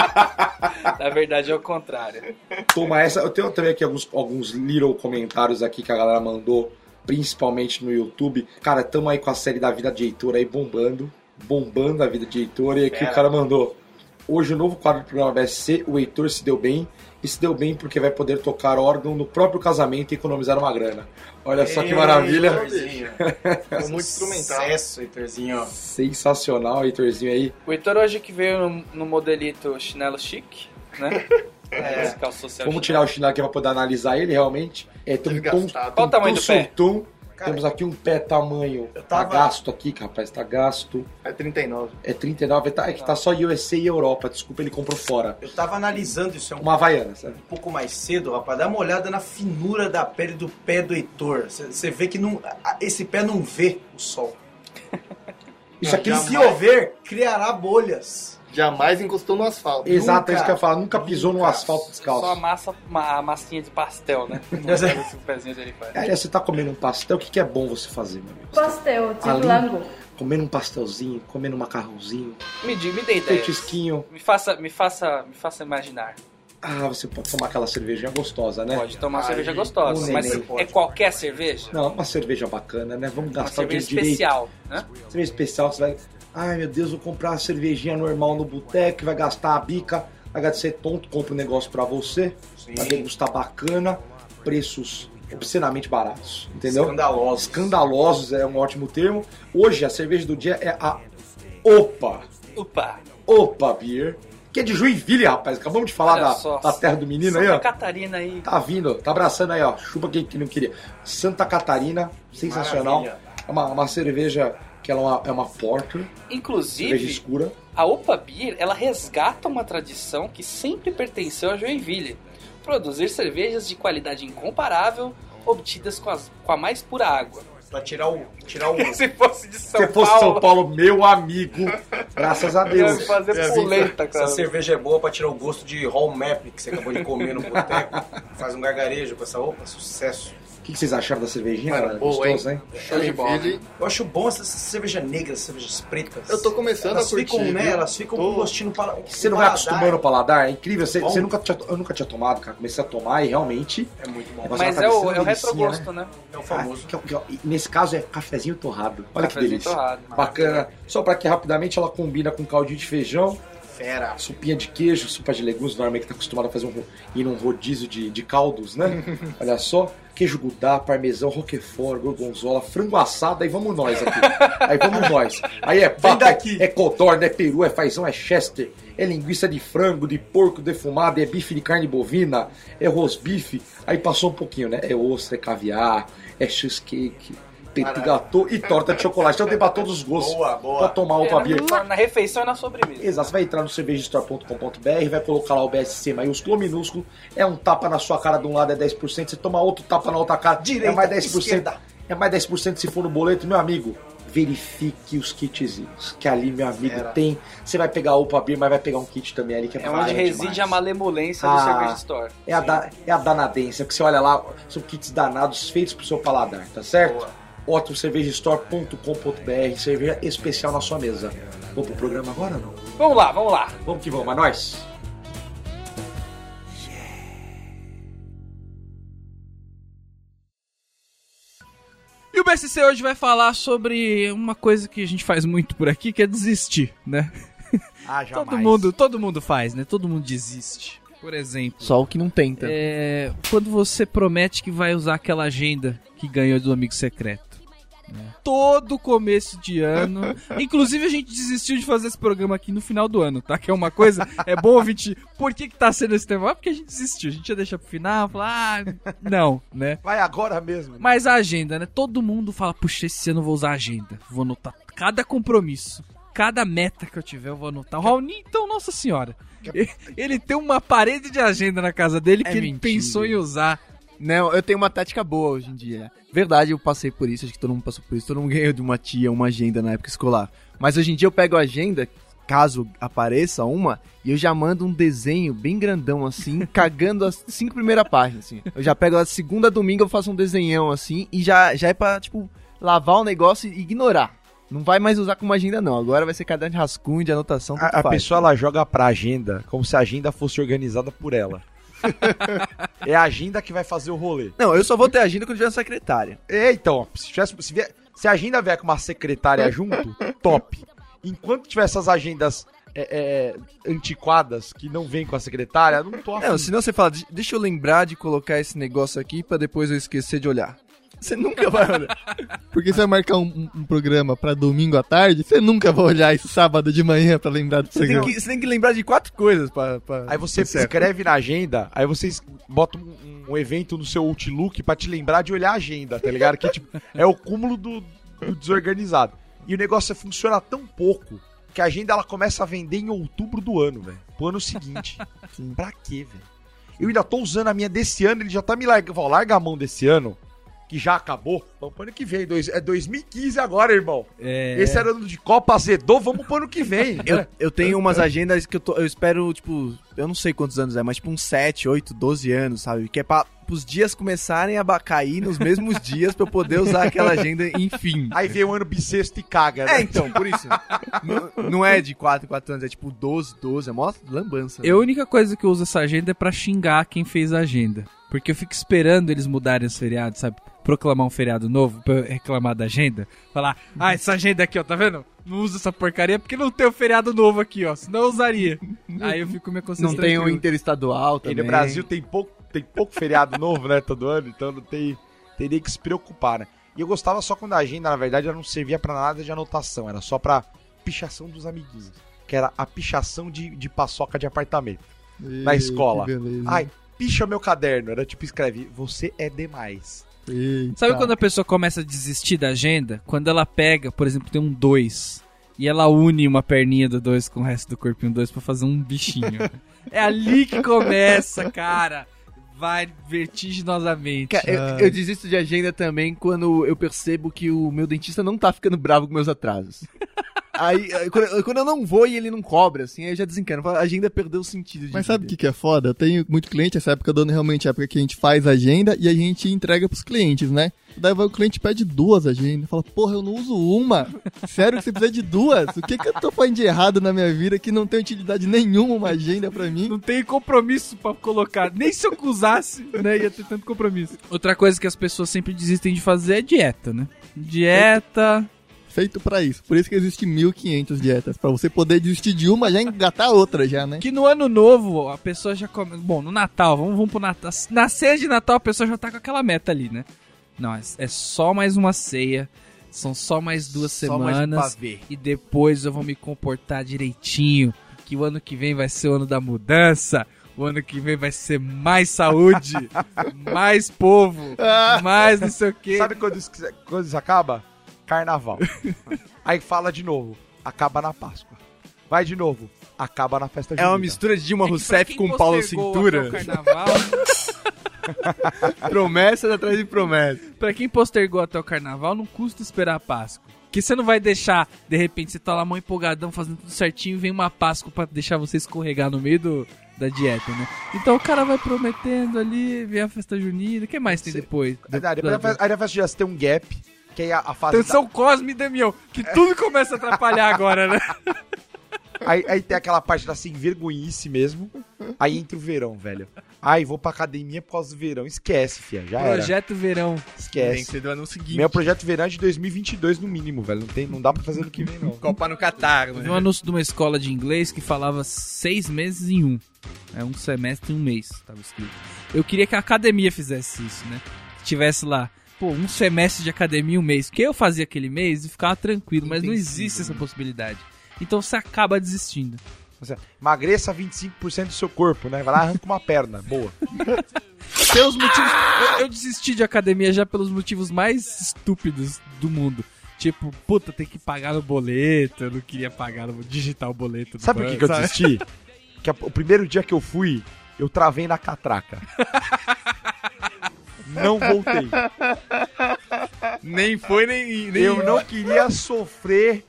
A: Na verdade é o contrário.
C: Toma essa. Eu tenho também aqui alguns, alguns little comentários aqui que a galera mandou, principalmente no YouTube. Cara, tamo aí com a série da vida de Heitor aí bombando. Bombando a vida de Heitor. E aqui
F: Fera.
C: o cara mandou. Hoje o novo quadro do programa BSC, o Heitor se deu bem. E se deu bem porque vai poder tocar órgão no próprio casamento e economizar uma grana. Olha só que maravilha.
E: Ficou muito instrumental.
F: Sucesso, Heitorzinho.
C: Sensacional, Heitorzinho aí.
A: O Heitor hoje que veio no, no modelito chinelo chique, né? É.
C: Vamos tirar o chinelo aqui pra poder analisar ele realmente. É, um tom,
E: Desgastado.
A: Qual o tamanho do pé?
F: Cara,
C: Temos aqui um pé tamanho. Tá
F: tava-
C: gasto aqui, rapaz, tá gasto.
E: É 39.
C: É 39, tá, é que tá só USA e Europa. Desculpa, ele comprou fora.
F: Eu tava analisando isso é um
C: Uma Havaiana, sabe?
F: um pouco mais cedo, rapaz. Dá uma olhada na finura da pele do pé do Heitor. Você vê que não, esse pé não vê o sol.
C: Isso aqui.
F: Se houver, criará bolhas.
E: Jamais encostou no asfalto.
C: Exato,
F: Nunca.
C: é isso que eu ia falar. Nunca pisou no
F: Nunca.
C: asfalto
A: Só a
C: descalço.
A: massa, ma- a massinha de pastel, né? Esse pezinho dele faz.
C: Aliás, você tá comendo um pastel, o que, que é bom você fazer, meu amigo?
J: Pastel de
C: Ali.
J: flango.
C: Comendo um pastelzinho, comendo um macarrãozinho,
A: Me, diga, me dê
C: petisquinho.
A: Me faça, me faça, me faça imaginar.
C: Ah, você pode tomar aquela cervejinha gostosa, né?
A: Pode tomar
F: Aí,
A: cerveja gostosa, mas
C: neném
A: é qualquer cerveja?
C: Não, uma cerveja bacana, né? Vamos
A: Uma
C: gastar o
A: cerveja
C: dinheiro direito.
A: especial, né?
C: Cerveja especial, você vai. Ai meu Deus, vou comprar uma cervejinha normal no boteco, vai gastar a bica, vai de ser tonto, compra um negócio pra você,
F: Sim.
C: vai degustar bacana, preços obscenamente baratos, entendeu?
F: Escandaloso.
C: Escandalosos é um ótimo termo. Hoje a cerveja do dia é a Opa,
A: Opa!
C: Opa Beer, que é de Joinville, rapaz. Acabamos de falar da,
A: só.
C: da terra do menino aí,
A: Santa
C: ó.
A: Catarina aí.
C: Tá vindo, tá abraçando aí, ó. Chupa quem que não queria. Santa Catarina, sensacional.
F: Maravilha.
C: É uma, uma cerveja que ela é uma, é uma porter, cerveja
A: Inclusive,
C: escura.
A: a Opa Beer, ela resgata uma tradição que sempre pertenceu a Joinville. Produzir cervejas de qualidade incomparável, obtidas com, as- com a mais pura água.
F: Pra tirar o. Tirar o.
A: Se fosse de São
C: Se fosse
A: Paulo,
C: São Paulo, meu amigo, graças a Deus.
A: fazer
E: É,
A: pulenta, cara.
F: Essa cerveja é boa pra tirar o gosto de home map que você acabou de comer no boteco. Faz um gargarejo com essa opa, sucesso.
C: O que, que vocês acharam da cervejinha?
E: Cara,
C: Era
E: boa,
C: gostoso,
E: hein?
C: hein?
A: Show de bola.
F: Eu acho bom essas cervejas negras, cervejas pretas.
E: Eu tô começando
F: elas
E: a curtir,
F: ficam, né? Elas ficam
E: Tô-
F: com gostinho no pala-
C: Você não vai
F: paladar.
C: acostumando o paladar, é incrível. Você, você nunca tinha, eu nunca tinha tomado, cara. Comecei a tomar e realmente.
F: É muito bom.
A: Mas
C: uma
A: é o, é o retrogosto, né?
F: É o famoso.
C: Ah, que- que- que- nesse caso é cafezinho torrado. Olha que
A: Cafezinho
C: delícia.
A: torrado.
C: Bacana. Só pra que rapidamente ela combina com caldinho de feijão,
F: Fera.
C: sopinha de queijo, sopa de legumes, normalmente tá acostumado a fazer um, ir num rodízio de, de caldos, né? Olha só. Queijo gouda, parmesão, roquefort, gorgonzola, frango assado, aí vamos nós aqui. Aí vamos nós. Aí é papo,
F: daqui.
C: é codorna, é peru, é fazão, é chester, é linguiça de frango, de porco defumado, é bife de carne bovina, é rosbife. Aí passou um pouquinho, né? É ostra, é caviar, é cheesecake, petit gâteau e torta de chocolate. Então tem pra todos os gostos.
F: Boa, boa.
C: Pra tomar
A: É,
C: opa beer.
A: na, na refeição e na sobremesa.
C: Exato, você vai entrar no cervejastore.com.br, vai colocar lá o BSC maiúsculo ou minúsculo, é um tapa na sua cara de um lado é 10%, você toma outro tapa na outra cara,
F: Direita,
C: é mais 10%.
F: esquerda.
C: É mais 10% se for no boleto, meu amigo. Verifique os kitzinhos, que ali, meu amigo,
F: Era.
C: tem. Você vai pegar a Opa Beer, mas vai pegar um kit também ali que é
A: É onde reside
C: demais.
A: a malemolência do
C: Ah.
A: Cerveja Store.
C: É a, da, é a danadência, que você olha lá, são kits danados feitos pro seu paladar, tá certo?
F: Boa.
C: Ótimo cervejastore.com.br, cerveja especial na sua mesa. Vamos pro programa agora ou não?
A: Vamos lá, vamos lá.
C: Vamos que vamos, é nóis!
K: E o BSC hoje vai falar sobre uma coisa que a gente faz muito por aqui, que é desistir, né?
B: Ah,
K: Todo mundo, todo mundo faz, né? Todo mundo desiste. Por exemplo,
B: Só o que não tenta.
K: é, quando você promete que vai usar aquela agenda que ganhou do amigo secreto. Né? Todo começo de ano. Inclusive, a gente desistiu de fazer esse programa aqui no final do ano, tá? Que é uma coisa. É bom ouvir. Por que, que tá sendo esse tema? Ah, Porque a gente desistiu. A gente ia deixar pro final, falar, ah, não, né?
L: Vai agora mesmo.
K: Mas a agenda, né? Todo mundo fala, puxa, esse ano eu vou usar a agenda. Vou anotar cada compromisso. Cada meta que eu tiver, eu vou anotar. O Raoni, então, nossa senhora. Ele tem uma parede de agenda na casa dele que
B: É
K: ele
B: mentira.
K: pensou em usar
B: Não, eu tenho uma tática boa hoje em dia. Verdade, eu passei por isso, acho que todo mundo passou por isso. Todo mundo ganhou de uma tia uma agenda na época escolar. Mas hoje em dia eu pego a agenda, caso apareça uma, e eu já mando um desenho bem grandão assim, cagando as cinco primeiras páginas, assim. Eu já pego a segunda domingo, eu faço um desenhão assim, e já, já é pra, tipo, lavar o negócio e ignorar. Não vai mais usar como agenda, não. Agora vai ser caderno de rascunho, de anotação,
C: A, a
B: faz.
C: pessoa ela joga pra agenda como se a agenda fosse organizada por ela. é a agenda que vai fazer o rolê.
B: Não, eu só vou ter agenda quando tiver uma secretária.
C: É, então, se, tivesse, se, vier- se a agenda vier com uma secretária junto, top. Enquanto tiver essas agendas é, é, antiquadas que não vem com a secretária, não tô afim.
B: Não, senão você fala, "De- deixa eu lembrar de colocar esse negócio aqui pra depois eu esquecer de olhar. Você nunca vai olhar.
E: Porque você vai marcar um, um- programa pra domingo à tarde, você nunca vai olhar esse sábado de manhã pra lembrar do
B: Você tem,
E: programa.
B: que, você tem que lembrar de quatro coisas pra. pra
C: Aí você escreve na agenda, aí você bota um, um evento no seu Outlook pra te lembrar de olhar a agenda, tá ligado? Que tipo, é o cúmulo do, do desorganizado. E o negócio funciona tão pouco que a agenda ela começa a vender em outubro do ano, velho. Pro ano seguinte. pra quê, velho? Eu ainda tô usando a minha desse ano, ele já tá me largando. Larga a mão desse ano, que já acabou. Vamos pro ano que vem. Dois, é 2015 agora, irmão.
A: É.
C: Esse era ano de Copa azedou, vamos pro ano que vem.
B: Eu, eu tenho umas agendas que eu, tô- eu espero, tipo, eu não sei quantos anos é, mas tipo uns 7, 8, 12 anos, sabe? Que é pra os dias começarem a cair nos mesmos dias pra eu poder usar aquela agenda, enfim.
C: Aí vem o ano bissexto e caga, né?
B: É, então, por isso. não, não é de 4 em 4 anos, é tipo 12, 12, é mó lambança. né?
A: Eu, a única coisa que eu uso essa agenda é pra xingar quem fez a agenda. Porque eu fico esperando eles mudarem os feriados, sabe? Proclamar um feriado novo pra eu reclamar da agenda. Falar, ah, essa agenda aqui, ó, tá vendo? Não usa essa porcaria porque não tem o feriado novo aqui, ó. Senão eu usaria. Aí eu fico me consciência
B: Não tem um
A: tranquilo.
B: interestadual
C: E
B: também.
C: no Brasil tem pouco, tem pouco feriado novo, né, todo ano, então não tem, teria que se preocupar, né? E eu gostava só quando a agenda, na verdade, ela não servia pra nada de anotação, era só pra pichação dos amiguinhos. Que era a pichação de, de paçoca de apartamento. na
E: Ei,
C: escola.
E: que beleza.
C: Ai, picha meu caderno. Era tipo, escreve, você é demais.
E: Eita.
A: Sabe quando a pessoa começa a desistir da agenda? Quando ela pega, por exemplo, tem um 2 e ela une uma perninha do 2 com o resto do corpinho 2 pra fazer um bichinho. é ali que começa, cara. Vai vertiginosamente.
B: Cara, eu, eu desisto de agenda também quando eu percebo que o meu dentista não tá ficando bravo com meus atrasos. Aí, aí, quando, eu- quando eu não vou e ele não cobra, assim, aí eu já desencano. A agenda perdeu o sentido de
E: Mas sabe o que, que é foda? Eu tenho muito cliente, essa época do ano realmente é a época que a gente faz agenda e a gente entrega pros clientes, né? Daí vai o cliente pede duas agendas. Fala, porra, eu não uso uma. Sério que você precisa de duas? O que, que eu tô fazendo de errado na minha vida que não tem utilidade nenhuma uma agenda pra mim?
A: Não tem compromisso pra colocar. Nem se eu usasse, né? Ia ter tanto compromisso. Outra coisa que as pessoas sempre desistem de fazer é dieta, né? Dieta.
E: Feito pra isso. Por isso que existe 1500 dietas. Pra você poder desistir de uma, já engatar outra já, né?
A: Que no ano novo a pessoa já come. Bom, no Natal, vamos, vamos pro Natal. Na ceia de Natal a pessoa já tá com aquela meta ali, né? Não, é, é só mais uma ceia. São só mais duas
B: Só mais um
A: semanas.
B: pavê.
A: e depois eu vou me comportar direitinho. Que o ano que vem vai ser o ano da mudança. O ano que vem vai ser mais saúde, mais povo, mais não sei o quê.
C: Sabe quando isso, quando isso acaba? Carnaval. Aí fala de novo, acaba na Páscoa. Vai de novo, acaba na festa
B: É uma
C: junina.
B: mistura de Dilma
A: É
B: Rousseff com Paulo Cintura.
A: carnaval,
B: Promessas atrás de promessas.
A: pra quem postergou até o carnaval, não custa esperar a Páscoa. Que você não vai deixar, de repente, você tá lá mó empolgadão, fazendo tudo certinho, e vem uma Páscoa pra deixar você escorregar no meio do, da dieta, né? Então o cara vai prometendo ali, vem a festa junina, o que mais tem depois?
C: Aí,
A: Da-
C: depois
A: da-
C: a fe- aí a festa já tem um gap, que aí a, a fase.
A: Atenção Cosme e Damião, que tudo começa a atrapalhar agora, né?
C: da- aí, aí tem aquela parte da sem vergonhice mesmo. Aí entra o verão, velho. Ai, vou pra academia por causa do verão. Esquece, fia. Já era.
A: Projeto Verão.
B: Tem que
C: Esquece.
B: ser do ano seguinte.
C: Meu projeto verão é de 2022 no mínimo, velho. Não, tem, não dá pra fazer no que vem, não.
B: Copa no Catar,
A: Eu vi um anúncio de uma escola de inglês que falava seis meses em um. É um semestre em um mês, tava escrito. Eu queria que a academia fizesse isso, né? Que tivesse lá, pô, um semestre de academia em um mês. Que eu fazia aquele mês e ficava tranquilo, mas não existe essa possibilidade. Então você acaba desistindo.
C: Você emagreça 25% do seu corpo, né? Vai lá, arranca uma perna. Boa.
A: Pelos motivos. Eu, eu desisti de academia já pelos motivos mais estúpidos do mundo. Tipo, puta, tem que pagar no boleto. Eu não queria pagar no digitar o boleto.
C: Sabe por que, que
A: banco,
C: eu desisti? Que a- o primeiro dia que eu fui, eu travei na catraca. Não voltei.
B: Nem foi, nem. nem
C: Eu não queria sofrer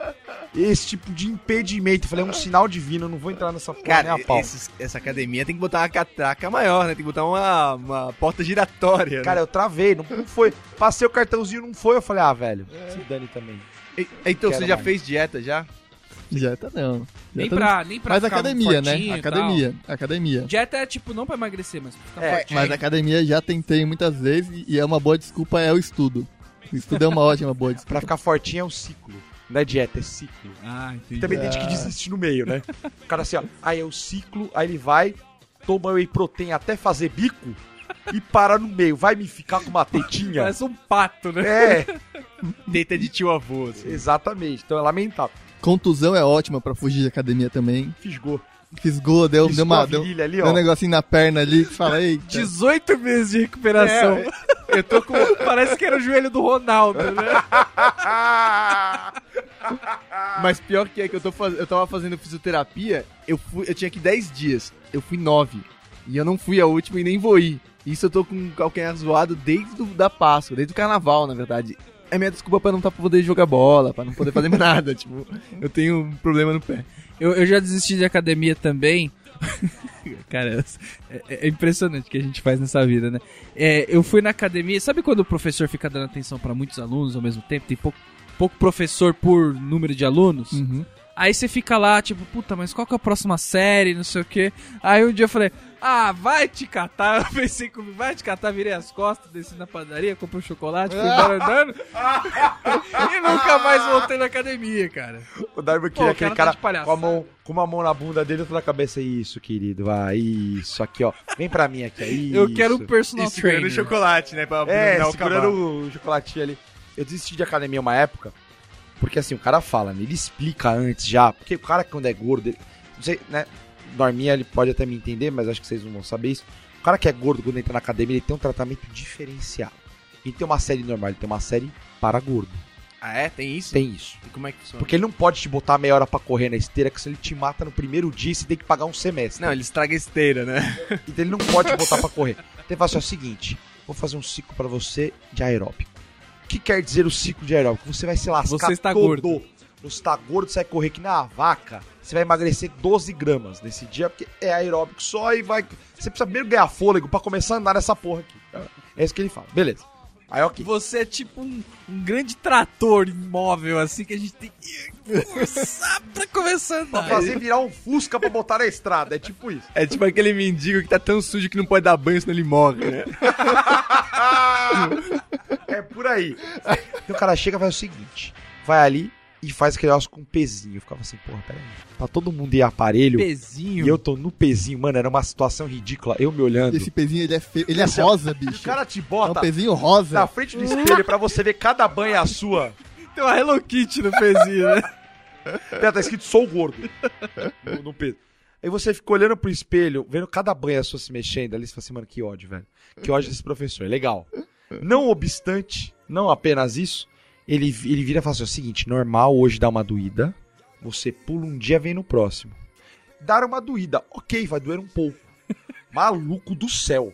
C: esse tipo de impedimento. Eu falei, é um sinal divino, eu não vou entrar nessa porra
B: Cara,
C: nem a pau.
B: esses- essa academia tem que botar uma catraca maior, né? Tem que botar uma, uma porta giratória.
C: Cara, eu travei, não, não foi. Passei o cartãozinho, não foi. Eu falei, ah, velho, se dane também.
B: né? E- Então,
C: Quero
B: você já
C: mais.
B: fez dieta já?
E: Dieta não.
A: Nem
E: Dieta
A: pra, nem pra
E: Mas
A: ficar
E: academia, né? Academia. Academia.
A: Dieta é tipo, não pra emagrecer, mas pra ficar
C: É,
A: fortinho.
E: Mas academia já tentei muitas vezes e- é uma boa desculpa é o estudo. O estudo é uma ótima boa desculpa.
C: Pra ficar fortinho é um ciclo. Não é dieta, é ciclo.
A: Ah, entendi.
C: Também tem gente que desiste no meio, né? O cara assim, ó, aí é o ciclo, aí ele vai, toma whey protein até fazer bico e para no meio. Vai me ficar com uma tetinha?
A: Parece um pato, né?
C: É,
B: Teta de tio avô, assim.
C: exatamente. Então é lamentável.
E: Contusão é ótima pra fugir de academia também.
C: Fisgou.
E: Fisgou, deu,
C: Fisgou
E: deu, uma,
C: a
E: deu,
C: ali,
E: deu um negocinho na perna ali que fala, eita.
A: 18 meses de recuperação.
B: Eu tô com.
A: Parece que era o joelho do Ronaldo, né?
B: Mas pior que é que eu, tô faz... eu tava fazendo fisioterapia, eu, fui... eu tinha que 10 dias. Eu fui 9. E eu não fui a última e nem vou ir. Isso eu tô com o calcanhar zoado desde do, da Páscoa, desde o carnaval, na verdade. É minha desculpa pra não tá poder jogar bola, pra não poder fazer nada. Tipo, eu tenho um problema no pé.
A: Eu, eu já desisti de academia também. Cara, é, é impressionante o que a gente faz nessa vida, né? É, eu fui na academia. Sabe quando o professor fica dando atenção pra muitos alunos ao mesmo tempo? Tem pouco, pouco professor por número de alunos?
E: Uhum.
A: Aí você fica lá, tipo, puta, mas qual que é a próxima série, não sei o quê. Aí um dia eu falei, ah, vai te catar. Eu pensei comigo, vai te catar, virei as costas, desci na padaria, comprei um chocolate, fui embora andando. e nunca mais voltei na academia, cara.
C: O Darby
A: Pô,
C: queria
A: o
C: aquele
A: cara tá
C: cara com, a mão, com uma mão na bunda dele e outra na cabeça. Isso, querido, vai, isso, aqui, ó. Vem pra mim aqui, aí.
A: Eu quero um personal
B: E segurando
A: trainer.
B: o chocolate, né? Pra
C: É,
B: não
C: segurando
B: acabar.
C: o chocolatinho ali. Eu desisti de academia uma época, porque assim, o cara fala, né? Ele explica antes já, porque o cara quando é gordo, ele, não sei, né? Norminha, ele pode até me entender, mas acho que vocês não vão saber isso. O cara que é gordo, quando entra na academia, ele tem um tratamento diferenciado. Ele tem uma série normal, ele tem uma série para gordo.
B: Ah, é? Tem isso?
C: Tem isso.
B: E como é que funciona?
C: Porque ele não pode te botar meia hora pra correr na esteira, que se ele te mata no primeiro dia, você tem que pagar um semestre.
B: Não, ele estraga a esteira, né?
C: Então ele não pode te botar pra correr. Então ele fala assim, é o seguinte, vou fazer um ciclo pra você de aeróbico. O que quer dizer o ciclo de aeróbico? Você vai se lascar
A: Você está
C: todo.
A: gordo.
C: Você está gordo, você vai correr que nem uma vaca, você vai emagrecer 12 gramas nesse dia, porque é aeróbico só e vai... Você precisa primeiro ganhar fôlego pra começar a andar nessa porra aqui. É isso que ele fala. Beleza. Aí, ok.
A: Você é tipo um, um grande trator imóvel, assim, que a gente tem que forçar pra começar a
C: Pra
A: andar.
C: fazer virar um fusca pra botar na estrada. É tipo isso.
B: É tipo aquele mendigo que tá tão sujo que não pode dar banho, senão ele morre, né?
C: é por aí. Então o cara chega e faz o seguinte: vai ali e faz aquele negócio com um pezinho. Eu ficava assim, porra, peraí. Tá todo mundo em aparelho.
A: Pezinho.
C: E eu tô no pezinho, mano, era uma situação ridícula. Eu me olhando.
E: Esse pezinho ele é feio. Ele é
C: ó,
E: rosa,
C: O
E: bicho.
C: cara te
E: É um
C: bota
E: pezinho rosa.
C: na frente do espelho pra você ver cada banha a sua.
A: Tem uma Hello Kitty no pezinho, né?
C: Tá, tá escrito sou gordo no, no peso. Aí você fica olhando pro espelho, vendo cada banha sua se mexendo ali, você fala assim, mano, que ódio, velho. Que ódio desse professor. Legal. Não obstante, não apenas isso, ele, ele vira e fala assim: é o seguinte, normal hoje dá uma doída, você pula um dia, vem no próximo. Dar uma doída, ok, vai doer um pouco. Maluco do céu.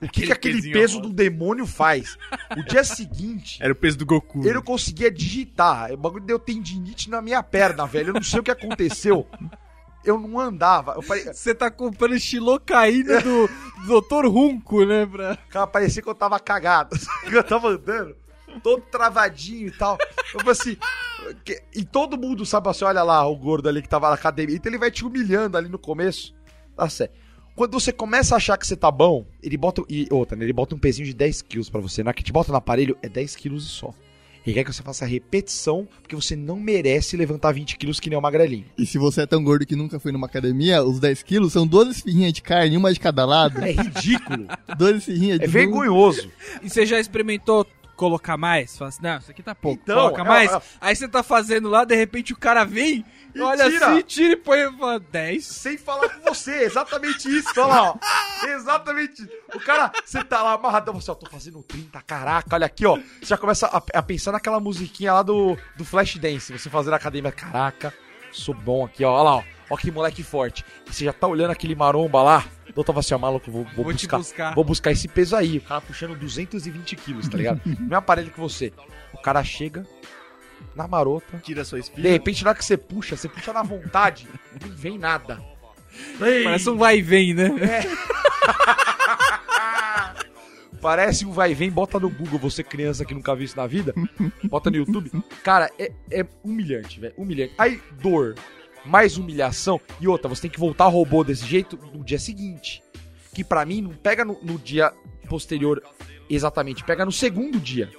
C: O que, que aquele peso do demônio faz? O dia seguinte,
B: Era o peso do Goku.
C: eu não conseguia digitar. O bagulho deu tendinite na minha perna, velho. Eu não sei o que aconteceu. Eu não andava. Eu falei,
A: Você tá comprando xilocaína do Dr. Runco, né? Pra...
C: cara, parecia que eu tava cagado. eu tava andando, todo travadinho e tal. Eu falei assim. E todo mundo sabe assim: olha lá o gordo ali que tava na academia. Então ele vai te humilhando ali no começo. Tá certo. Quando você começa a achar que você tá bom, ele bota. E outra, né? Ele bota um pezinho de 10 quilos pra você. Na que te bota no aparelho é 10 quilos e só. Ele quer que você faça repetição, porque você não merece levantar 20 quilos que nem o magrelinho.
E: E se você é tão gordo que nunca foi numa academia, os 10 quilos são 12 esfirrinhas de carne, uma de cada lado.
C: É ridículo.
E: 12 esfirrinhas de
C: É
E: um-
C: vergonhoso.
A: E você já experimentou colocar mais? Fala assim, não, isso aqui tá pouco,
C: Então,
A: coloca
C: é-
A: mais.
C: é-
A: Aí você tá fazendo lá, de repente o cara vem,
C: E
A: olha
C: tira.
A: assim, tira e põe e fala, 10.
C: Sem falar com você, exatamente isso. Olha lá, ó. Exatamente isso. O cara, você tá lá amarradão, você, ó, tô fazendo 30, caraca, olha aqui, ó. Você já começa a, a pensar naquela musiquinha lá do, do Flashdance, você fazer na academia, caraca, sou bom aqui, ó, olha lá, ó. Ó que moleque forte. E você já tá olhando aquele maromba lá, doutor fala assim, ó, maluco, vou, vou,
A: Vou te
C: buscar,
A: buscar.
C: vou buscar esse peso aí. O cara puxando 220 quilos, tá ligado? Mesmo aparelho que você. O cara chega na marota.
B: Tira sua
C: De
B: espinha.
C: repente, na hora que você puxa, você puxa na vontade, não vem nada.
A: Parece um vai e vem, né?
C: Parece um vai e vem, bota no Google, você criança que nunca viu isso na vida, bota no YouTube. Cara, é, é humilhante, velho, humilhante. Aí, dor, mais humilhação, e outra, você tem que voltar robô desse jeito no dia seguinte. Que pra mim não pega no, no dia posterior exatamente, pega no segundo dia.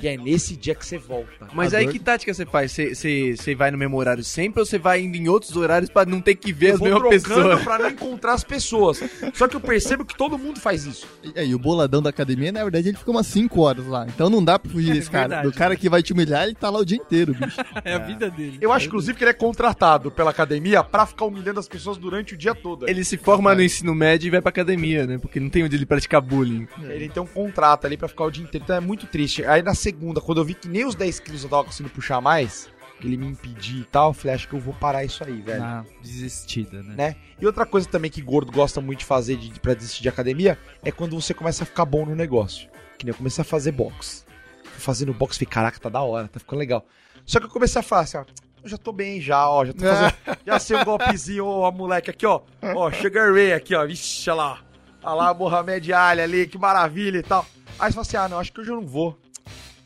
C: Que é nesse dia que você volta.
B: Mas aí que tática você faz? Você- vai no mesmo horário sempre ou você vai indo em outros horários pra não ter que ver
C: Eu
B: as mesmas pessoas?
C: pra não encontrar as pessoas. Só que eu percebo que todo mundo faz isso.
E: E aí, o boladão da academia, na verdade, ele ficou umas 5 horas lá. Então não dá pra fugir desse cara.
A: verdade.
E: Do cara que vai te humilhar, ele tá lá o dia inteiro, bicho.
A: É a vida dele.
C: Eu acho, inclusive, que ele é contratado pela academia pra ficar humilhando as pessoas durante o dia todo.
B: Ele se forma no ensino médio e vai pra academia, né? Porque não tem onde ele praticar bullying.
C: Ele tem um contrato ali pra ficar o dia inteiro, então é muito triste. Aí na segunda, quando eu vi que nem os 10 quilos eu tava conseguindo puxar mais, que ele me impedir e tal, eu falei, acho que eu vou parar isso aí, velho.
A: Na desistida, né?
C: Né? E outra coisa também que gordo gosta muito de fazer de, pra desistir de academia é quando você começa a ficar bom no negócio. Que nem eu comecei a fazer boxe. Fui fazendo boxe, falei, caraca, tá da hora, tá ficando legal. Só que eu comecei a falar assim, ó, eu já tô bem já, ó, já tô fazendo, já sei um golpezinho, ó, moleque, aqui, ó, ó, Sugar Ray aqui, ó, vixe, olha lá, olha lá, Mohamed Ali ali, que maravilha e tal. Aí você fala assim, ah, não, acho que hoje eu não vou.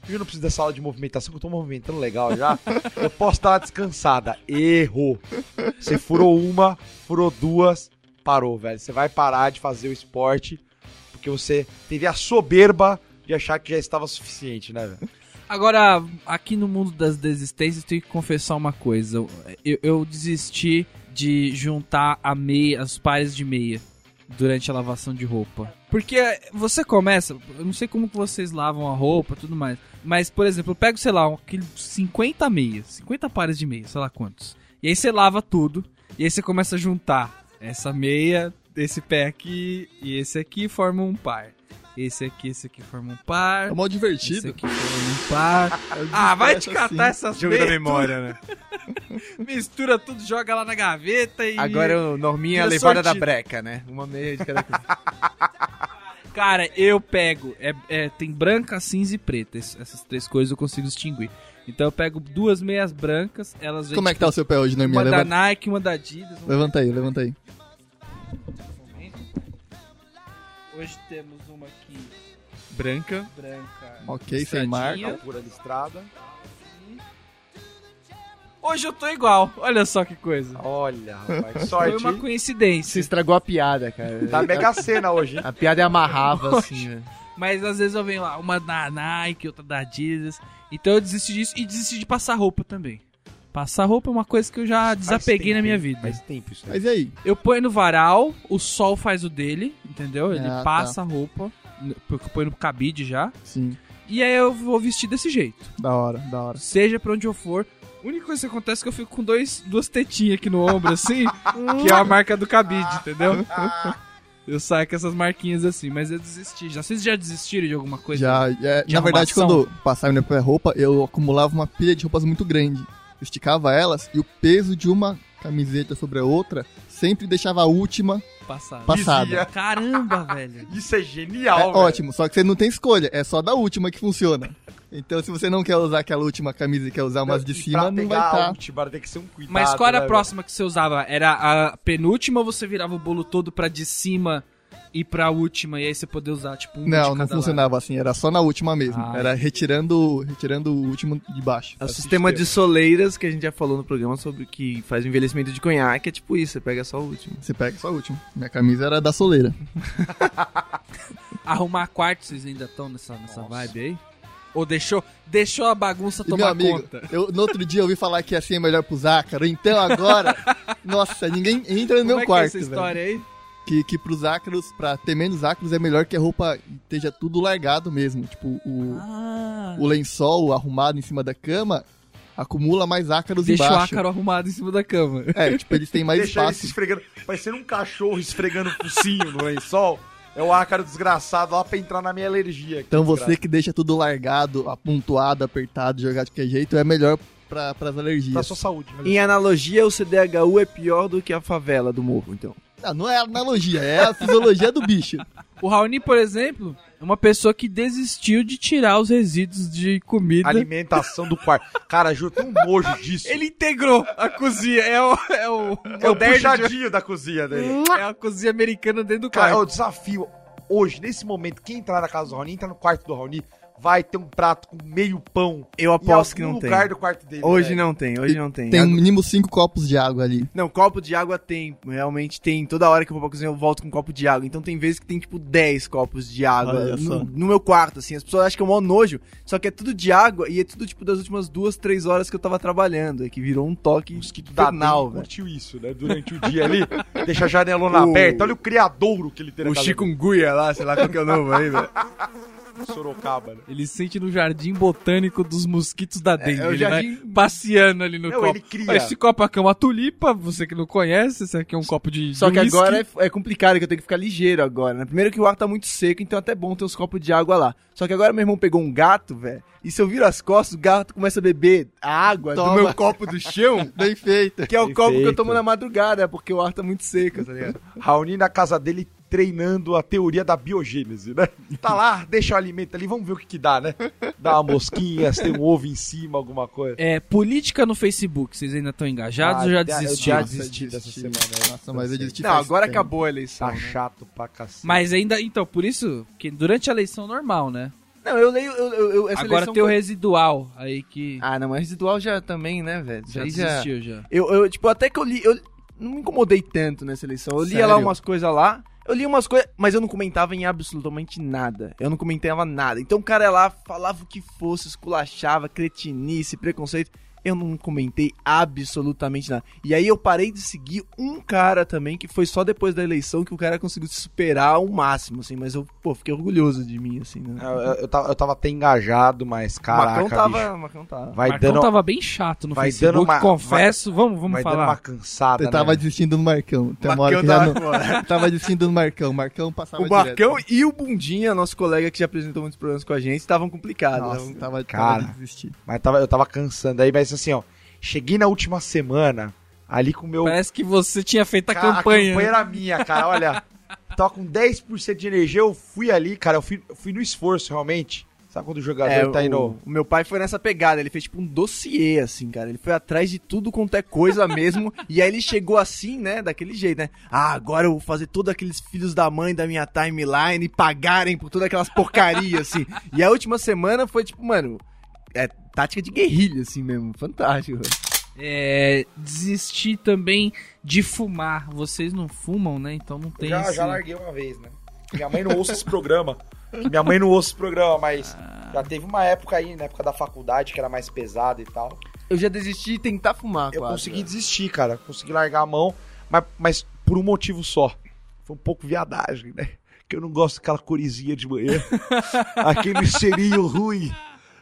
C: Eu não preciso dessa aula de movimentação, que eu tô movimentando legal já. Eu posso uma descansada. Erro. Você furou uma, furou duas, parou, velho. Você vai parar de fazer o esporte porque você teve a soberba de achar que já estava suficiente, né, velho?
A: Agora, aqui no mundo das desistências, tenho que confessar uma coisa. Eu, eu desisti de juntar a meia, as pares de meia durante a lavação de roupa. Porque você começa, eu não sei como que vocês lavam a roupa e tudo mais, mas, por exemplo, eu pego, sei lá, um, aquele 50 meias, 50 pares de meia, sei lá quantos. E aí você lava tudo, e aí você começa a juntar essa meia, esse pé aqui e esse aqui formam um par. Esse aqui, esse aqui forma um par.
E: É mó
A: Esse
E: divertido.
A: aqui forma um par. Ah, vai te catar essas
B: Jogo da
A: meias,
B: memória, né?
A: Mistura tudo, joga lá na gaveta e.
B: Agora o Norminha é levada da
A: sortido.
B: breca, né? Uma meia de cada coisa.
A: Cara, eu pego. É, é- tem branca, cinza e preta. Es- Essas três coisas eu consigo distinguir. Então eu pego duas meias brancas, elas.
E: Como é que tá o seu pé hoje, Norminha?
A: Uma da
E: Levanta,
A: Nike, uma da Adidas. uma-
E: levanta aí, levanta aí.
A: Hoje temos uma aqui
B: Branca.
A: branca.
E: Ok, sem marca.
C: Pura listrada.
A: Hoje eu tô igual. Olha só que coisa.
C: Olha, rapaz, que
A: Foi
C: sorte.
A: uma
C: hein?
A: coincidência.
B: Você estragou a piada, cara.
C: Da Mega Sena hoje, hein?
B: A piada é amarrava, assim, né?
A: Mas às vezes eu venho lá, uma da Nike, outra da Adidas. Então eu desisti disso e desisti de passar roupa também. Passar roupa é uma coisa que eu já desapeguei
C: Faz
A: na minha
C: tempo,
A: vida.
C: Faz tempo isso aí.
E: Mas e aí?
A: Eu ponho no varal, o sol faz o dele, entendeu? Ele
E: Ah,
A: passa a roupa, eu ponho no cabide já.
E: Sim,
A: E aí eu vou vestir desse jeito.
E: da hora, da hora.
A: Seja pra onde eu for. A única coisa que acontece é que eu fico com dois, duas tetinhas aqui no ombro, assim, que é a marca do cabide, entendeu? Eu saio com essas marquinhas assim, mas eu desisti. Já, vocês já desistiram de alguma coisa?
E: Já, é,
A: de
E: na verdade,
A: arrumação?
E: quando passava minha própria roupa, eu acumulava uma pilha de roupas muito grande. Eu esticava elas e o peso de uma camiseta sobre a outra sempre deixava a última
A: Passado.
E: passada.
C: Dizia.
A: Caramba, velho.
C: Isso é
E: É
C: genial, velho.
E: ótimo, só que você não tem escolha, é só da última que funciona. Então, se você não quer usar aquela última camisa e quer usar umas de
C: E
E: cima,
C: pra
E: não vai estar.
C: última, tem que ser um cuidado.
A: Mas qual era
C: né,
A: a próxima que você usava? Era a penúltima ou você virava o bolo todo pra de cima e pra última e aí você poder usar, tipo, um de
E: Não, não funcionava assim, era só na última mesmo.
A: Ah,
E: era retirando, retirando o último de baixo.
B: É o sistema de soleiras que a gente já falou no programa sobre que faz o envelhecimento de conhaque, é tipo isso, você pega só o último.
E: Você pega só a última. Minha camisa era da soleira.
A: lado. Arrumar quarto, vocês ainda estão nessa, nessa vibe aí? Ou deixou, deixou a bagunça
E: E meu
A: tomar
E: amigo,
A: conta?
E: eu, no outro dia eu ouvi falar que assim é melhor pro Zácaro, então agora, nossa, ninguém entra no
A: Como
E: meu
A: é que é
E: quarto,
A: essa
E: velho.
A: história aí?
E: Que, que pros ácaros, pra ter menos ácaros, é melhor que a roupa esteja tudo largado mesmo. Tipo, o,
A: Ah,
E: o lençol arrumado em cima da cama acumula mais ácaros
A: deixa o
E: embaixo.
A: ácaro arrumado em cima da cama.
E: É, tipo, eles têm mais
C: Deixa ele se
E: espaço.
C: esfregando, parecendo um cachorro esfregando o focinho no lençol. É o ácaro desgraçado lá pra entrar na minha alergia.
E: Então
C: Que
E: você que deixa tudo largado, apontoado, apertado, jogado de qualquer jeito, é melhor pra, pras alergias.
C: Pra sua saúde.
B: Em analogia, o CDHU é pior do que a favela do morro, então.
E: Não, não é analogia, é a fisiologia do bicho.
A: O Raoni, por exemplo, é uma pessoa que desistiu de tirar os resíduos de comida.
C: Alimentação do quarto. Cara, juro, tem um nojo disso.
A: Ele integrou a cozinha. É o, é o,
C: é o
A: moderno de-
C: puxadinho da cozinha dele.
A: É a cozinha americana dentro do
C: Cara, é
A: quarto.
C: o desafio. Hoje, nesse momento, quem entrar na casa do Raoni, entra no quarto do Raoni, vai ter um prato com meio pão.
B: Eu
C: em
B: aposto que não tem.
C: lugar do quarto dele.
B: Hoje
C: velho.
B: não tem, hoje não tem.
E: Tem no mínimo cinco copos de água ali.
B: Não, copo de água tem. Realmente tem. Toda hora que eu vou pra cozinha eu volto com um copo de água. Então tem vezes que tem tipo 10 copos de água no, no meu quarto, assim. As pessoas acham que é um maior nojo. Só que é tudo de água e é tudo tipo das últimas duas, três horas que eu tava trabalhando. É que virou um toque
C: Mosquito da
B: infernal,
C: dengue
B: velho.
C: curtiu isso, né? Durante o dia ali, deixa a janelona
B: O-
C: aberta. Olha o criadouro que ele tem
B: O
C: casa
B: chikungunya lá, sei lá qual que é o novo aí, velho.
C: Sorocaba, né?
A: Ele sente no jardim botânico dos mosquitos da dengue.
B: é o
A: ele
B: jardim-
A: vai passeando ali no
C: Não,
A: copo.
C: ele cria.
A: Esse copo aqui é uma tulipa, você que não conhece, esse aqui é um copo de
B: Só
A: de
B: que
A: whisky.
B: agora é, é complicado, que eu tenho que ficar ligeiro agora, né? Primeiro que o ar tá muito seco, então é até bom ter uns copos de água lá. Só que agora meu irmão pegou um gato, velho, e se eu viro as costas, o gato começa a beber a água
E: Toma.
B: do meu copo do chão,
E: Bem feito.
B: que é o
C: Bem
B: copo que eu
C: feito.
B: tomo na madrugada, porque o ar tá muito seco, tá ligado?
C: Raoni na casa dele treinando a teoria da biogênese, né? Tá lá, deixa o alimento ali, vamos ver o que que dá, né? Dá uma mosquinha, se tem um ovo em cima, alguma coisa.
A: É, política no Facebook, vocês ainda estão engajados
C: Ah,
A: ou já
C: eu
A: desistiram?
C: já desisti dessa semana.
E: Nossa, mas eu desisti
B: Não,
E: faz
B: agora
E: tempo.
B: acabou a eleição.
C: Tá
B: né?
C: chato pra cacete.
A: Mas ainda, então, por isso, que durante a eleição normal, né?
B: Não, eu leio. Eu, eu- eu- essa
A: Agora tem o
B: foi-
A: residual aí que
B: Ah, não, mas residual já também, né, velho?
A: já
B: Aí
A: desistiu já.
B: Eu, eu, tipo, até que eu li. Eu não me incomodei tanto nessa eleição. Eu lia
A: Sério?
B: lá umas coisas lá. Eu li umas coisas, mas eu não comentava em absolutamente nada. Eu não comentava nada. Então o cara lá, falava o que fosse, esculachava, cretinice, preconceito. Eu não comentei absolutamente nada. E aí eu parei de seguir um cara também, que foi só depois da eleição que o cara conseguiu se superar ao máximo, assim. Mas eu, pô, fiquei orgulhoso de mim, assim, né?
C: Eu, eu- eu tava, eu tava até engajado, mas caraca,
B: Macão tava.
C: bicho,
B: o Macão tava.
C: vai
A: Marcão
C: dando,
A: tava bem chato no
C: vai
A: Facebook,
C: dando uma-
A: confesso. vamos vamos
C: vai dando
A: falar.
C: uma cansada,
E: Você tava
C: né?
E: desistindo do Marcão. Tem uma
B: Macão
E: hora que
B: tava
E: não... tava desistindo do Marcão. Marcão passava
B: O Marcão
E: direto.
B: e o Bundinha, nosso colega que já apresentou muitos programas com a gente, estavam complicados.
E: Nossa, tava,
C: Cara.
E: tava de desistir.
C: Mas tava, eu tava cansando aí, mas assim, ó, cheguei na última semana, ali com o meu...
A: Parece que você tinha feito a
C: Cara,
A: campanha.
C: A campanha era minha, cara, olha. Tava com 10% de energia, eu fui ali, cara, eu fui, eu fui no esforço, realmente. Sabe quando o jogador
B: É,
C: tá
B: o,
C: indo...
B: o meu pai foi nessa pegada, ele fez tipo um dossiê, assim, cara. Ele foi atrás de tudo quanto é coisa mesmo. e aí ele chegou assim, né, daquele jeito, né? Ah, agora eu vou fazer todos aqueles filhos da mãe da minha timeline pagarem por todas aquelas porcarias, assim. E a última semana foi tipo, mano, é tática de guerrilha, assim mesmo. Fantástico.
A: É, desistir também de fumar. Vocês não fumam, né? Então não tem
C: Já,
A: esse...
C: já larguei uma vez, né? Minha mãe não ouça esse programa. Minha mãe não ouça esse programa, mas já teve uma época aí, na época da faculdade, que era mais pesada e tal.
B: Eu já desisti de tentar fumar,
C: Eu
B: quase,
C: consegui
B: velho.
C: desistir, cara. Consegui largar a mão, mas, mas por um motivo só. Foi um pouco viadagem, né? Que eu não gosto daquela corizinha de manhã. aquele cheirinho ruim.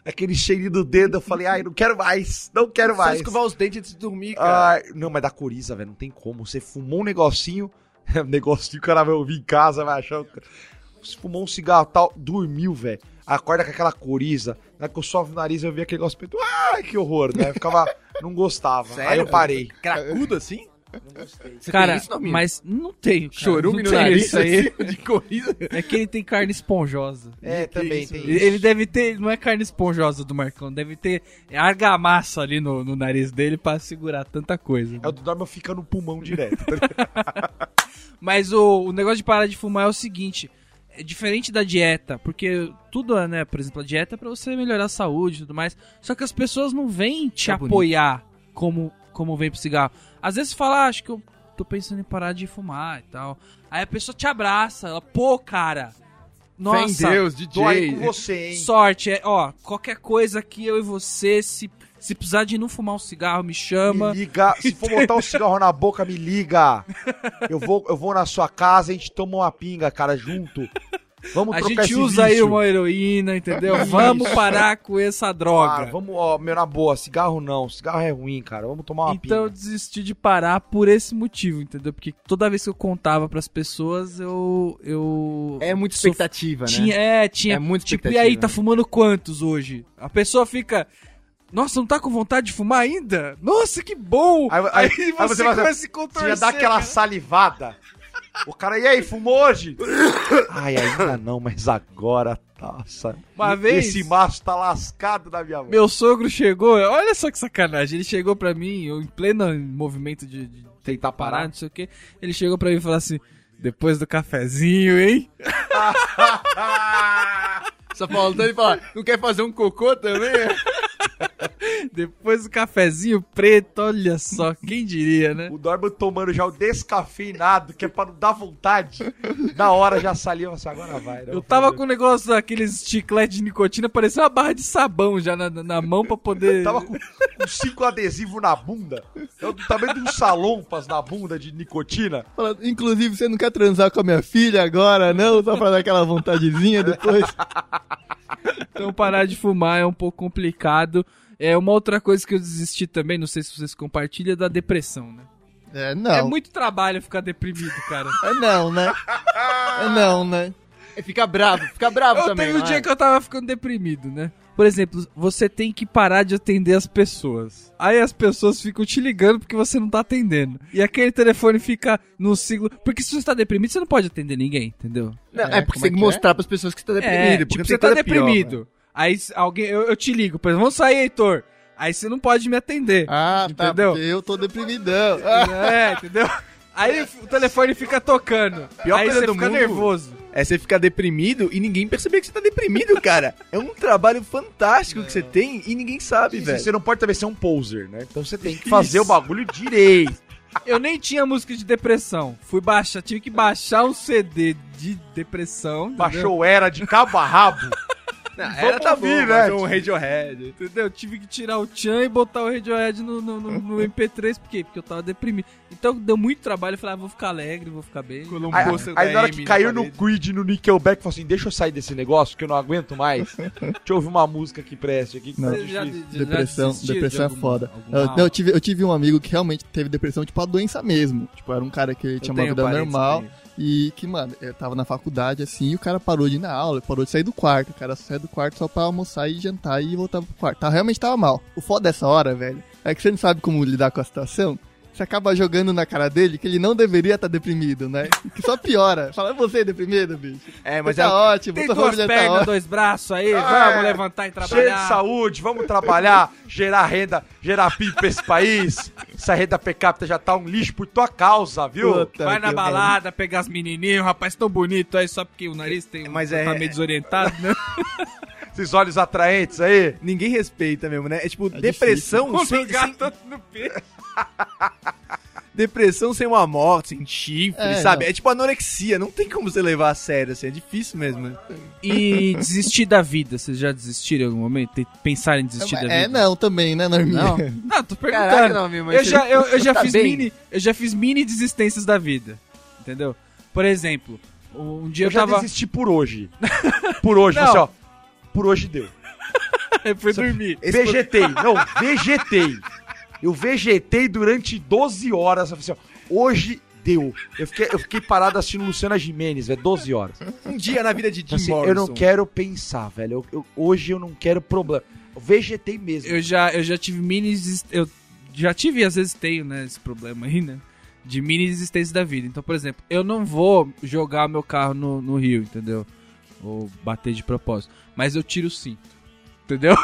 C: Aquele cheirinho do dedo. Eu falei, ai, não quero mais. Não quero
B: Só
C: mais.
B: escovar os dentes antes de dormir, cara.
C: Ai, não, mas da coriza, velho, não tem como. Você fumou um negocinho, um negocinho, o cara vai ouvir em casa, vai achar. que- Você fumou um cigarro tal, dormiu, velho. Acorda com aquela coriza. Na que eu sovo o nariz, eu vi aquele negócio. Ai, que horror, né? Eu ficava. Não gostava. Aí
B: Sério?
C: eu parei.
B: Cracudo assim?
C: Não gostei.
B: Você
A: Cara,
B: tem isso,
A: mas não tenho. cara.
B: Chorume
A: Não
B: no
A: tenho
B: nariz
A: isso aí.
B: de coriza.
A: É que ele tem carne esponjosa.
C: É, também
B: isso,
C: tem
A: Ele
C: isso.
A: ele deve ter, não é carne esponjosa do Marcão, deve ter argamassa ali no, no nariz dele pra segurar tanta coisa.
C: É o do Norman fica no pulmão direto. tá?
A: Mas o, o negócio de parar de fumar é o seguinte: é diferente da dieta, porque tudo é, né? Por exemplo, a dieta é pra você melhorar a saúde e tudo mais. Só que as pessoas não vêm te
B: bonito.
A: apoiar como, como vem pro cigarro. Às vezes você fala, ah, acho que eu tô pensando em parar de fumar e tal. Aí a pessoa te abraça, ela, pô, cara. Nossa,
B: Fé em Deus,
C: Tô aí
B: DJ.
C: com você, hein?
A: sorte. É, ó, qualquer coisa que eu e você, se, se precisar de não fumar um cigarro, me chama.
C: Me liga. Se for botar um cigarro na boca, me liga. Eu vou, eu vou na sua casa, a gente toma uma pinga, cara, junto. Vamos
A: A
C: trocar
A: gente
C: esse
A: usa aí
C: vício.
A: uma heroína, entendeu? Vamos parar com essa
C: Ah,
A: droga.
C: vamos, ó, meu, na boa, cigarro não. Cigarro é ruim, cara. Vamos tomar uma
A: Então eu desisti de parar por esse motivo, entendeu? Porque toda vez que eu contava pras pessoas, eu. eu
B: É muita
A: sof-
B: expectativa, né?
A: Tinha, é, tinha.
B: É muita
A: tipo, e aí, tá fumando quantos hoje? A pessoa fica. Nossa, não tá com vontade de fumar ainda? Nossa, que bom!
C: Aí-
A: Aí,
C: aí-
A: você,
C: aí você vai-
A: começa a se
C: Você
A: contorcer.
C: já dá aquela
A: cara.
C: salivada. O cara, e aí, fumou hoje? Ai, ainda não, mas agora, nossa.
A: Uma vez-
C: Esse maço tá lascado na minha mão.
A: Meu sogro chegou, olha só que sacanagem. Ele chegou pra mim, eu em pleno movimento de, de tentar parar, não sei o que. Ele chegou pra mim e falou assim: depois do cafezinho, hein?
B: Só faltando ele falar, não quer fazer um cocô também?
A: Depois do cafezinho preto, olha só, quem diria, né?
C: O Norman tomando já o descafeinado, que é pra não dar vontade. Na hora já saliva assim, agora vai. né?
A: Eu tava com o negócio daqueles chiclete de nicotina, parecia uma barra de sabão já na, na mão pra poder.
C: Tava com, com cinco adesivos na bunda. É do tamanho de um salompas na bunda de nicotina.
E: Inclusive, você não quer transar com a minha filha agora, não? Só pra dar aquela vontadezinha depois.
A: Então parar de fumar é um pouco complicado. É uma outra coisa que eu desisti também, não sei se vocês compartilham, é da depressão, né?
E: É, não.
A: É muito trabalho ficar deprimido, cara.
E: É não, né? É não, né?
B: É ficar bravo, ficar bravo
A: Eu
B: também.
A: teve um dia
B: é?
A: que eu tava ficando deprimido, né? Por exemplo, você tem que parar de atender as pessoas. Aí as pessoas ficam te ligando porque você não tá atendendo. E aquele telefone fica no ciclo. Porque se você tá deprimido, você não pode atender ninguém, entendeu?
B: Não, é,
E: É,
B: porque você
E: é
B: tem que
E: que é?
B: mostrar pras pessoas que você tá deprimido.
A: É,
B: porque
A: tipo, você tá
B: coisa pior,
A: deprimido.
B: né?
A: Aí alguém, eu, eu te ligo, por exemplo, vamos sair, Heitor. Aí você não pode me atender.
E: Ah, tá,
A: Entendeu?
E: porque eu tô deprimidão.
A: É, entendeu? Aí o telefone fica tocando.
B: Pior
A: aí você
B: do
A: fica
B: mundo-
A: nervoso.
B: É você ficar deprimido e ninguém perceber que você tá deprimido, cara. É um trabalho fantástico que você tem e ninguém sabe, velho.
C: Você não pode também ser um poser, né? Então você tem que fazer o bagulho direito.
A: Eu nem tinha música de depressão. Fui baixar, tive que baixar um CD de depressão. entendeu?
C: Baixou era de cabo a rabo.
B: Não,
C: Vamos ouvir, né?
B: mas um Radiohead.
A: Entendeu? Tive que tirar o Chan e botar o Radiohead no, no, no- no MP3. Por quê? Porque eu tava deprimido. Então deu muito trabalho. Eu falei, ah, vou ficar alegre, vou ficar bem.
B: Colou um
C: Aí, aí na hora que caiu no. Creed, no Nickelback, falou assim, deixa eu sair desse negócio que eu não aguento mais. Deixa eu ouvir uma música que preste aqui. Que
E: Não.
C: tá
A: já- já
E: Depressão,
A: desistiram de
E: depressão é foda. Eu, não, eu, tive, eu tive um amigo que realmente teve depressão, tipo, a doença mesmo. Tipo, era um cara que ele tinha uma vida normal. E que, mano, eu tava na faculdade assim, e o cara parou de ir na aula, parou de sair do quarto. O cara saiu do quarto só pra almoçar e jantar e voltar pro quarto. Tá, realmente tava mal. O foda dessa hora, velho, é que você não sabe como lidar com a situação. Você acaba jogando na cara dele que ele não deveria estar deprimido, né? Que só piora. Fala, você é deprimido, bicho.
B: É, mas
E: Mas tá
B: é,
E: ótimo,
A: Tem duas
E: tá
A: pernas,
E: ótima.
A: dois braços aí.
C: Ah,
A: vamos
C: é.
A: levantar e
C: Cheio de
A: trabalhar.
C: saúde, vamos trabalhar, gerar renda, gerar PIB pra esse país. Essa renda per capita já tá um lixo por tua causa, viu?
E: Puta
A: Vai na
E: que
A: balada, pegar as menininhas, um rapaz tão bonito aí, só porque o nariz tem,
B: Mas
A: tá
B: é-
A: meio desorientado, né?
C: Esses olhos atraentes aí.
B: ninguém respeita mesmo, né? É tipo, depressão
A: Um
B: sem, sem-
A: no peito.
B: Depressão sem uma morte, sem chifre,
E: É,
B: sabe?
E: não.
B: É tipo anorexia, não tem como você levar a sério, assim, é difícil mesmo. né?
A: E desistir da vida, vocês já desistiram em algum momento? Tem- Pensaram em desistir da vida?
E: É, não, também, né, Norminha?
A: Não? Não, tô perguntando.
B: Caraca, não, meu, mas
A: eu,
B: você-
A: já, eu, eu já
B: tá
A: fiz
B: bem?
A: mini, eu já fiz mini desistências da vida. Entendeu? Por exemplo, um dia
C: Eu
A: eu,
C: já
A: tava.
C: desisti por hoje. Por hoje,
A: Não.
C: assim, ó. Por hoje deu.
A: Eu fui dormir.
C: Vegetei. Não, vegetei. Eu vegetei durante 12 horas. Eu falei assim, ó, hoje deu. Eu fiquei, eu fiquei parado assistindo Luciana Gimenez, velho, 12 horas.
B: Um dia na vida de Jim
C: Assim,
B: Morrison.
C: eu não quero pensar, velho. Eu- eu- hoje eu não quero problema. Eu vegetei mesmo.
A: Eu já, eu já tive mini eu já tive e às vezes tenho, né, esse problema aí, né? De mini desistência da vida. Então, por exemplo, eu não vou jogar meu carro no, no rio, entendeu? Ou bater de propósito. Mas eu tiro o cinto. Entendeu?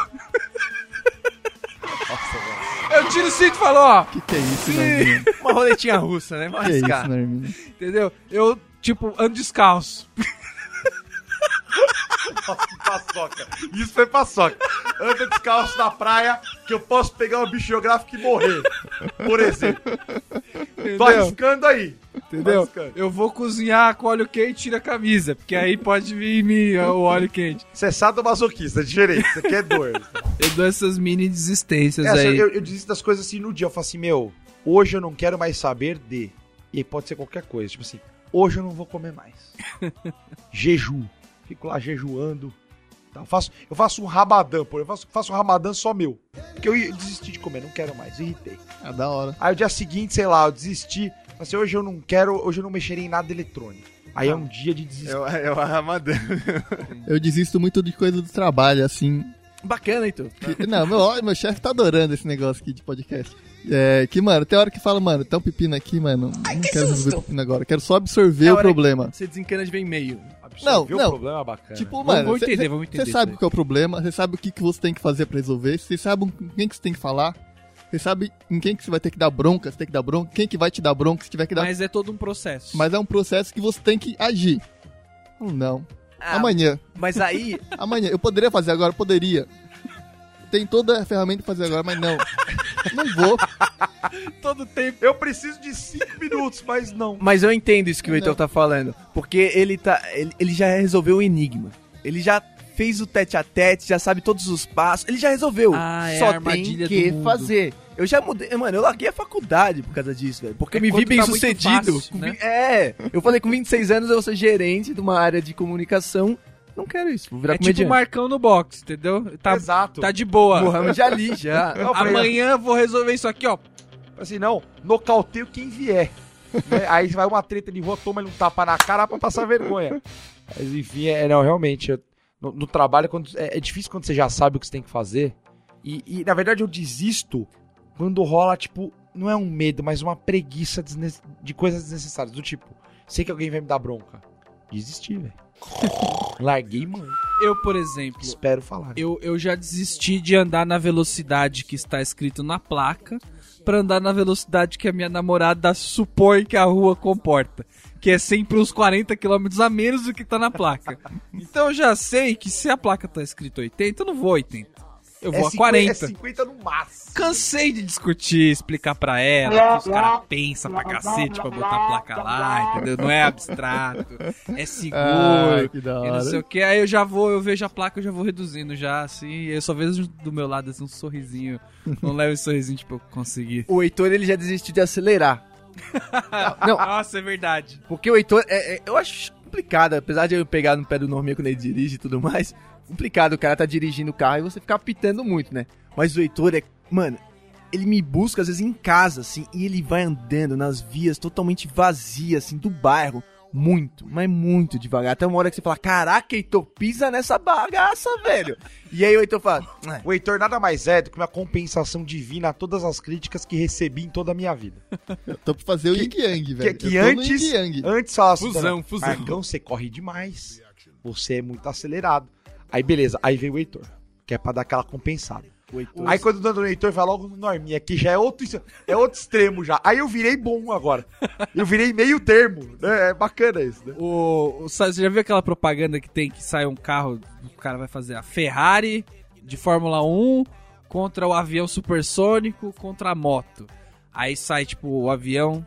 A: Eu tiro o cinto e falo, ó,
E: Que que é isso, Norminha?
B: Uma roletinha russa, né?
E: Que é
B: Mas,
E: isso,
A: entendeu? Eu, tipo, ando descalço.
C: Paçoca. Isso foi paçoca. Anda descalço na praia que eu posso pegar um bicho geográfico e morrer. Por exemplo. Tô
A: Entendeu?
C: arriscando aí.
A: Entendeu?
C: arriscando.
A: Eu vou cozinhar com óleo quente e tira a camisa, porque aí pode vir me- o óleo quente.
C: Você é sadomasoquista, é diferente. Isso aqui é dor.
A: Eu dou essas mini desistências
C: Essa,
A: aí.
C: eu, eu desisto das coisas assim no dia. Eu falo assim, meu, hoje eu não quero mais saber de. E aí pode ser qualquer coisa. Tipo assim, hoje eu não vou comer mais. Jeju. Fico lá jejuando. Tá, Eu faço, eu faço um ramadã, pô. Eu faço, faço um ramadã só meu. Porque eu desisti de comer, não quero mais, irritei.
E: Ah, da hora.
C: Aí o dia seguinte, sei lá, eu desisti. Assim, hoje eu não quero, hoje eu não mexeria em nada eletrônico. Aí é um dia de desistir.
B: É o, é o Ramadã.
E: Eu desisto muito de coisa do trabalho, assim.
B: Bacana, então.
E: que- não, meu, ó, meu chefe tá adorando esse negócio aqui de podcast. É, que, mano, tem hora que fala, mano, tem um pepino aqui, mano. não quero resolver o pepino agora. Quero só absorver
B: É
E: o problema.
B: Você desencana de ver e-mail.
E: Não,
C: Absorveu
E: não.
C: o problema é bacana.
E: Tipo,
A: Vamos-
E: mano,
A: vamos
E: cê-
A: entender,
E: cê-
A: vamos entender
E: Você sabe
A: aí.
E: qual é o problema, você sabe o que, que você tem que fazer pra resolver, você sabe com quem que você tem que falar, você sabe em quem que você vai ter que dar bronca, você tem que dar bronca, quem que vai te dar bronca, se tiver que dar... Mas,
A: Mas é todo um processo.
E: é um processo que você tem que agir. Ou não.
B: Ah,
E: Amanhã.
B: Mas aí,
E: Amanhã. Eu poderia fazer agora, poderia. Tem toda a ferramenta pra fazer agora, mas não. Não vou.
A: todo tempo.
C: Eu preciso de 5 minutos, mas não.
B: Mas eu entendo isso que o. Heitor tá falando. Porque ele tá. Ele, ele já resolveu o enigma. Ele já fez o tete a tete, já sabe todos os passos. Ele já resolveu.
A: Ah, é
B: Só tem que fazer. Eu já mudei. Mano, eu larguei a faculdade por causa disso, velho. Porque
A: É
B: eu me vi bem
A: tá
B: sucedido.
A: fácil, né?
B: É. Eu falei com 26 anos eu vou ser gerente de uma área de comunicação. Não quero isso. Vou virar
A: É tipo
B: comediante.
A: o Marcão no box, entendeu? Tá,
C: Exato.
A: tá de boa.
B: Mohamed Ali já.
C: Eu falei,
A: Amanhã vou resolver isso aqui, ó.
C: Assim, não, nocauteio quem vier. né? Aí vai uma treta de rua, toma ele um tapa na cara pra passar vergonha. Mas enfim, é, não, realmente, eu- no, no trabalho quando, é, é difícil quando você já sabe o que você tem que fazer. E, e, na verdade eu desisto quando rola, tipo, não é um medo, mas uma preguiça de coisas desnecessárias. Do tipo, sei que alguém vai me dar bronca. Desisti, velho. Larguei, mano.
A: Eu, por exemplo,
C: Espero falar.
A: eu, eu já desisti de andar na velocidade que está escrito na placa pra andar na velocidade que a minha namorada supõe que a rua comporta. Que é sempre uns 40 km a menos do que tá na placa. Então eu já sei que se a placa tá escrito 80, eu não vou 80. Eu vou a 40.
C: É 50 no máximo.
A: Cansei de discutir, explicar pra ela que os caras pensam pra cacete pra botar a placa lá, entendeu? Não é abstrato, é seguro.
E: Ai, que da
A: E não
E: hora.
A: sei o que, aí eu já vou, eu vejo a placa, eu já vou reduzindo já, assim, e eu só vejo do meu lado assim, um sorrisinho. Não levo esse sorrisinho, tipo, eu consegui.
B: O Heitor ele já desistiu de acelerar. Não,
A: Nossa, é verdade.
B: Porque o Heitor, é, é- eu acho complicado, apesar de eu pegar no pé do Norminha quando ele dirige e tudo mais, complicado o cara tá dirigindo o carro e você ficar pitando muito, né? Mas o Heitor é, mano, ele me busca às vezes em casa, assim, e ele vai andando nas vias totalmente vazias, assim, do bairro, muito, mas muito devagar. Até uma hora que você fala, caraca, Heitor, pisa nessa bagaça, velho. E aí o Heitor fala, "Ah,
C: O Heitor nada mais é do que uma compensação divina a todas as críticas que recebi em toda a minha vida.
E: Eu tô pra fazer o Yin Yang,
C: Que,
E: velho.
C: que
E: eu tô no
C: antes,
E: Yin Yang.
C: antes falava assim,
A: Fusão,
C: "Dona,
A: fusão."
C: Marcão, você corre demais. Você é muito acelerado. Aí beleza, aí veio o Heitor, que é pra dar aquela compensada.
B: o Heitor...
C: Aí quando dando no Heitor, vai logo no Norminha, que já é outro, é outro extremo já. Aí eu virei bom agora. Eu virei meio termo, né? É bacana isso, né?
A: O, o- você já viu aquela propaganda que tem que sai um carro, o cara vai fazer a Ferrari de Fórmula 1 contra o avião supersônico contra a moto. Aí sai tipo o avião,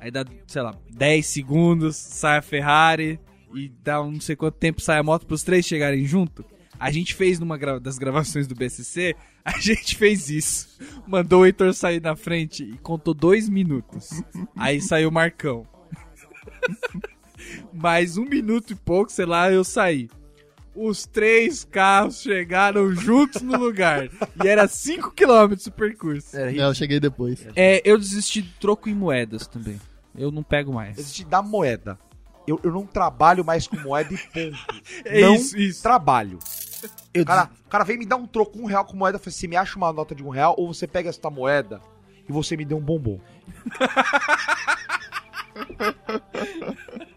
A: aí dá, sei lá, 10 segundos, sai a Ferrari e dá um não sei quanto tempo sai a moto pros três chegarem junto. A gente fez numa gra- das gravações do BSC, a gente fez isso. Mandou o Heitor sair na frente e contou dois minutos. Aí saiu o Marcão. Mais um minuto e pouco, sei lá, eu saí. Os três carros chegaram juntos no lugar. e era 5km o percurso.
B: Era
E: Não, eu cheguei depois.
A: É, eu desisti do troco em moedas também. Eu não pego mais.
C: Existe da moeda. Eu, eu não trabalho mais com moeda e ponto.
A: É
C: não
A: isso, isso.
C: trabalho.
B: eu
C: O cara, o cara vem me dar um troco, um real com moeda. Eu falei, você me acha uma nota de um real ou você pega esta moeda e você me deu um bombom.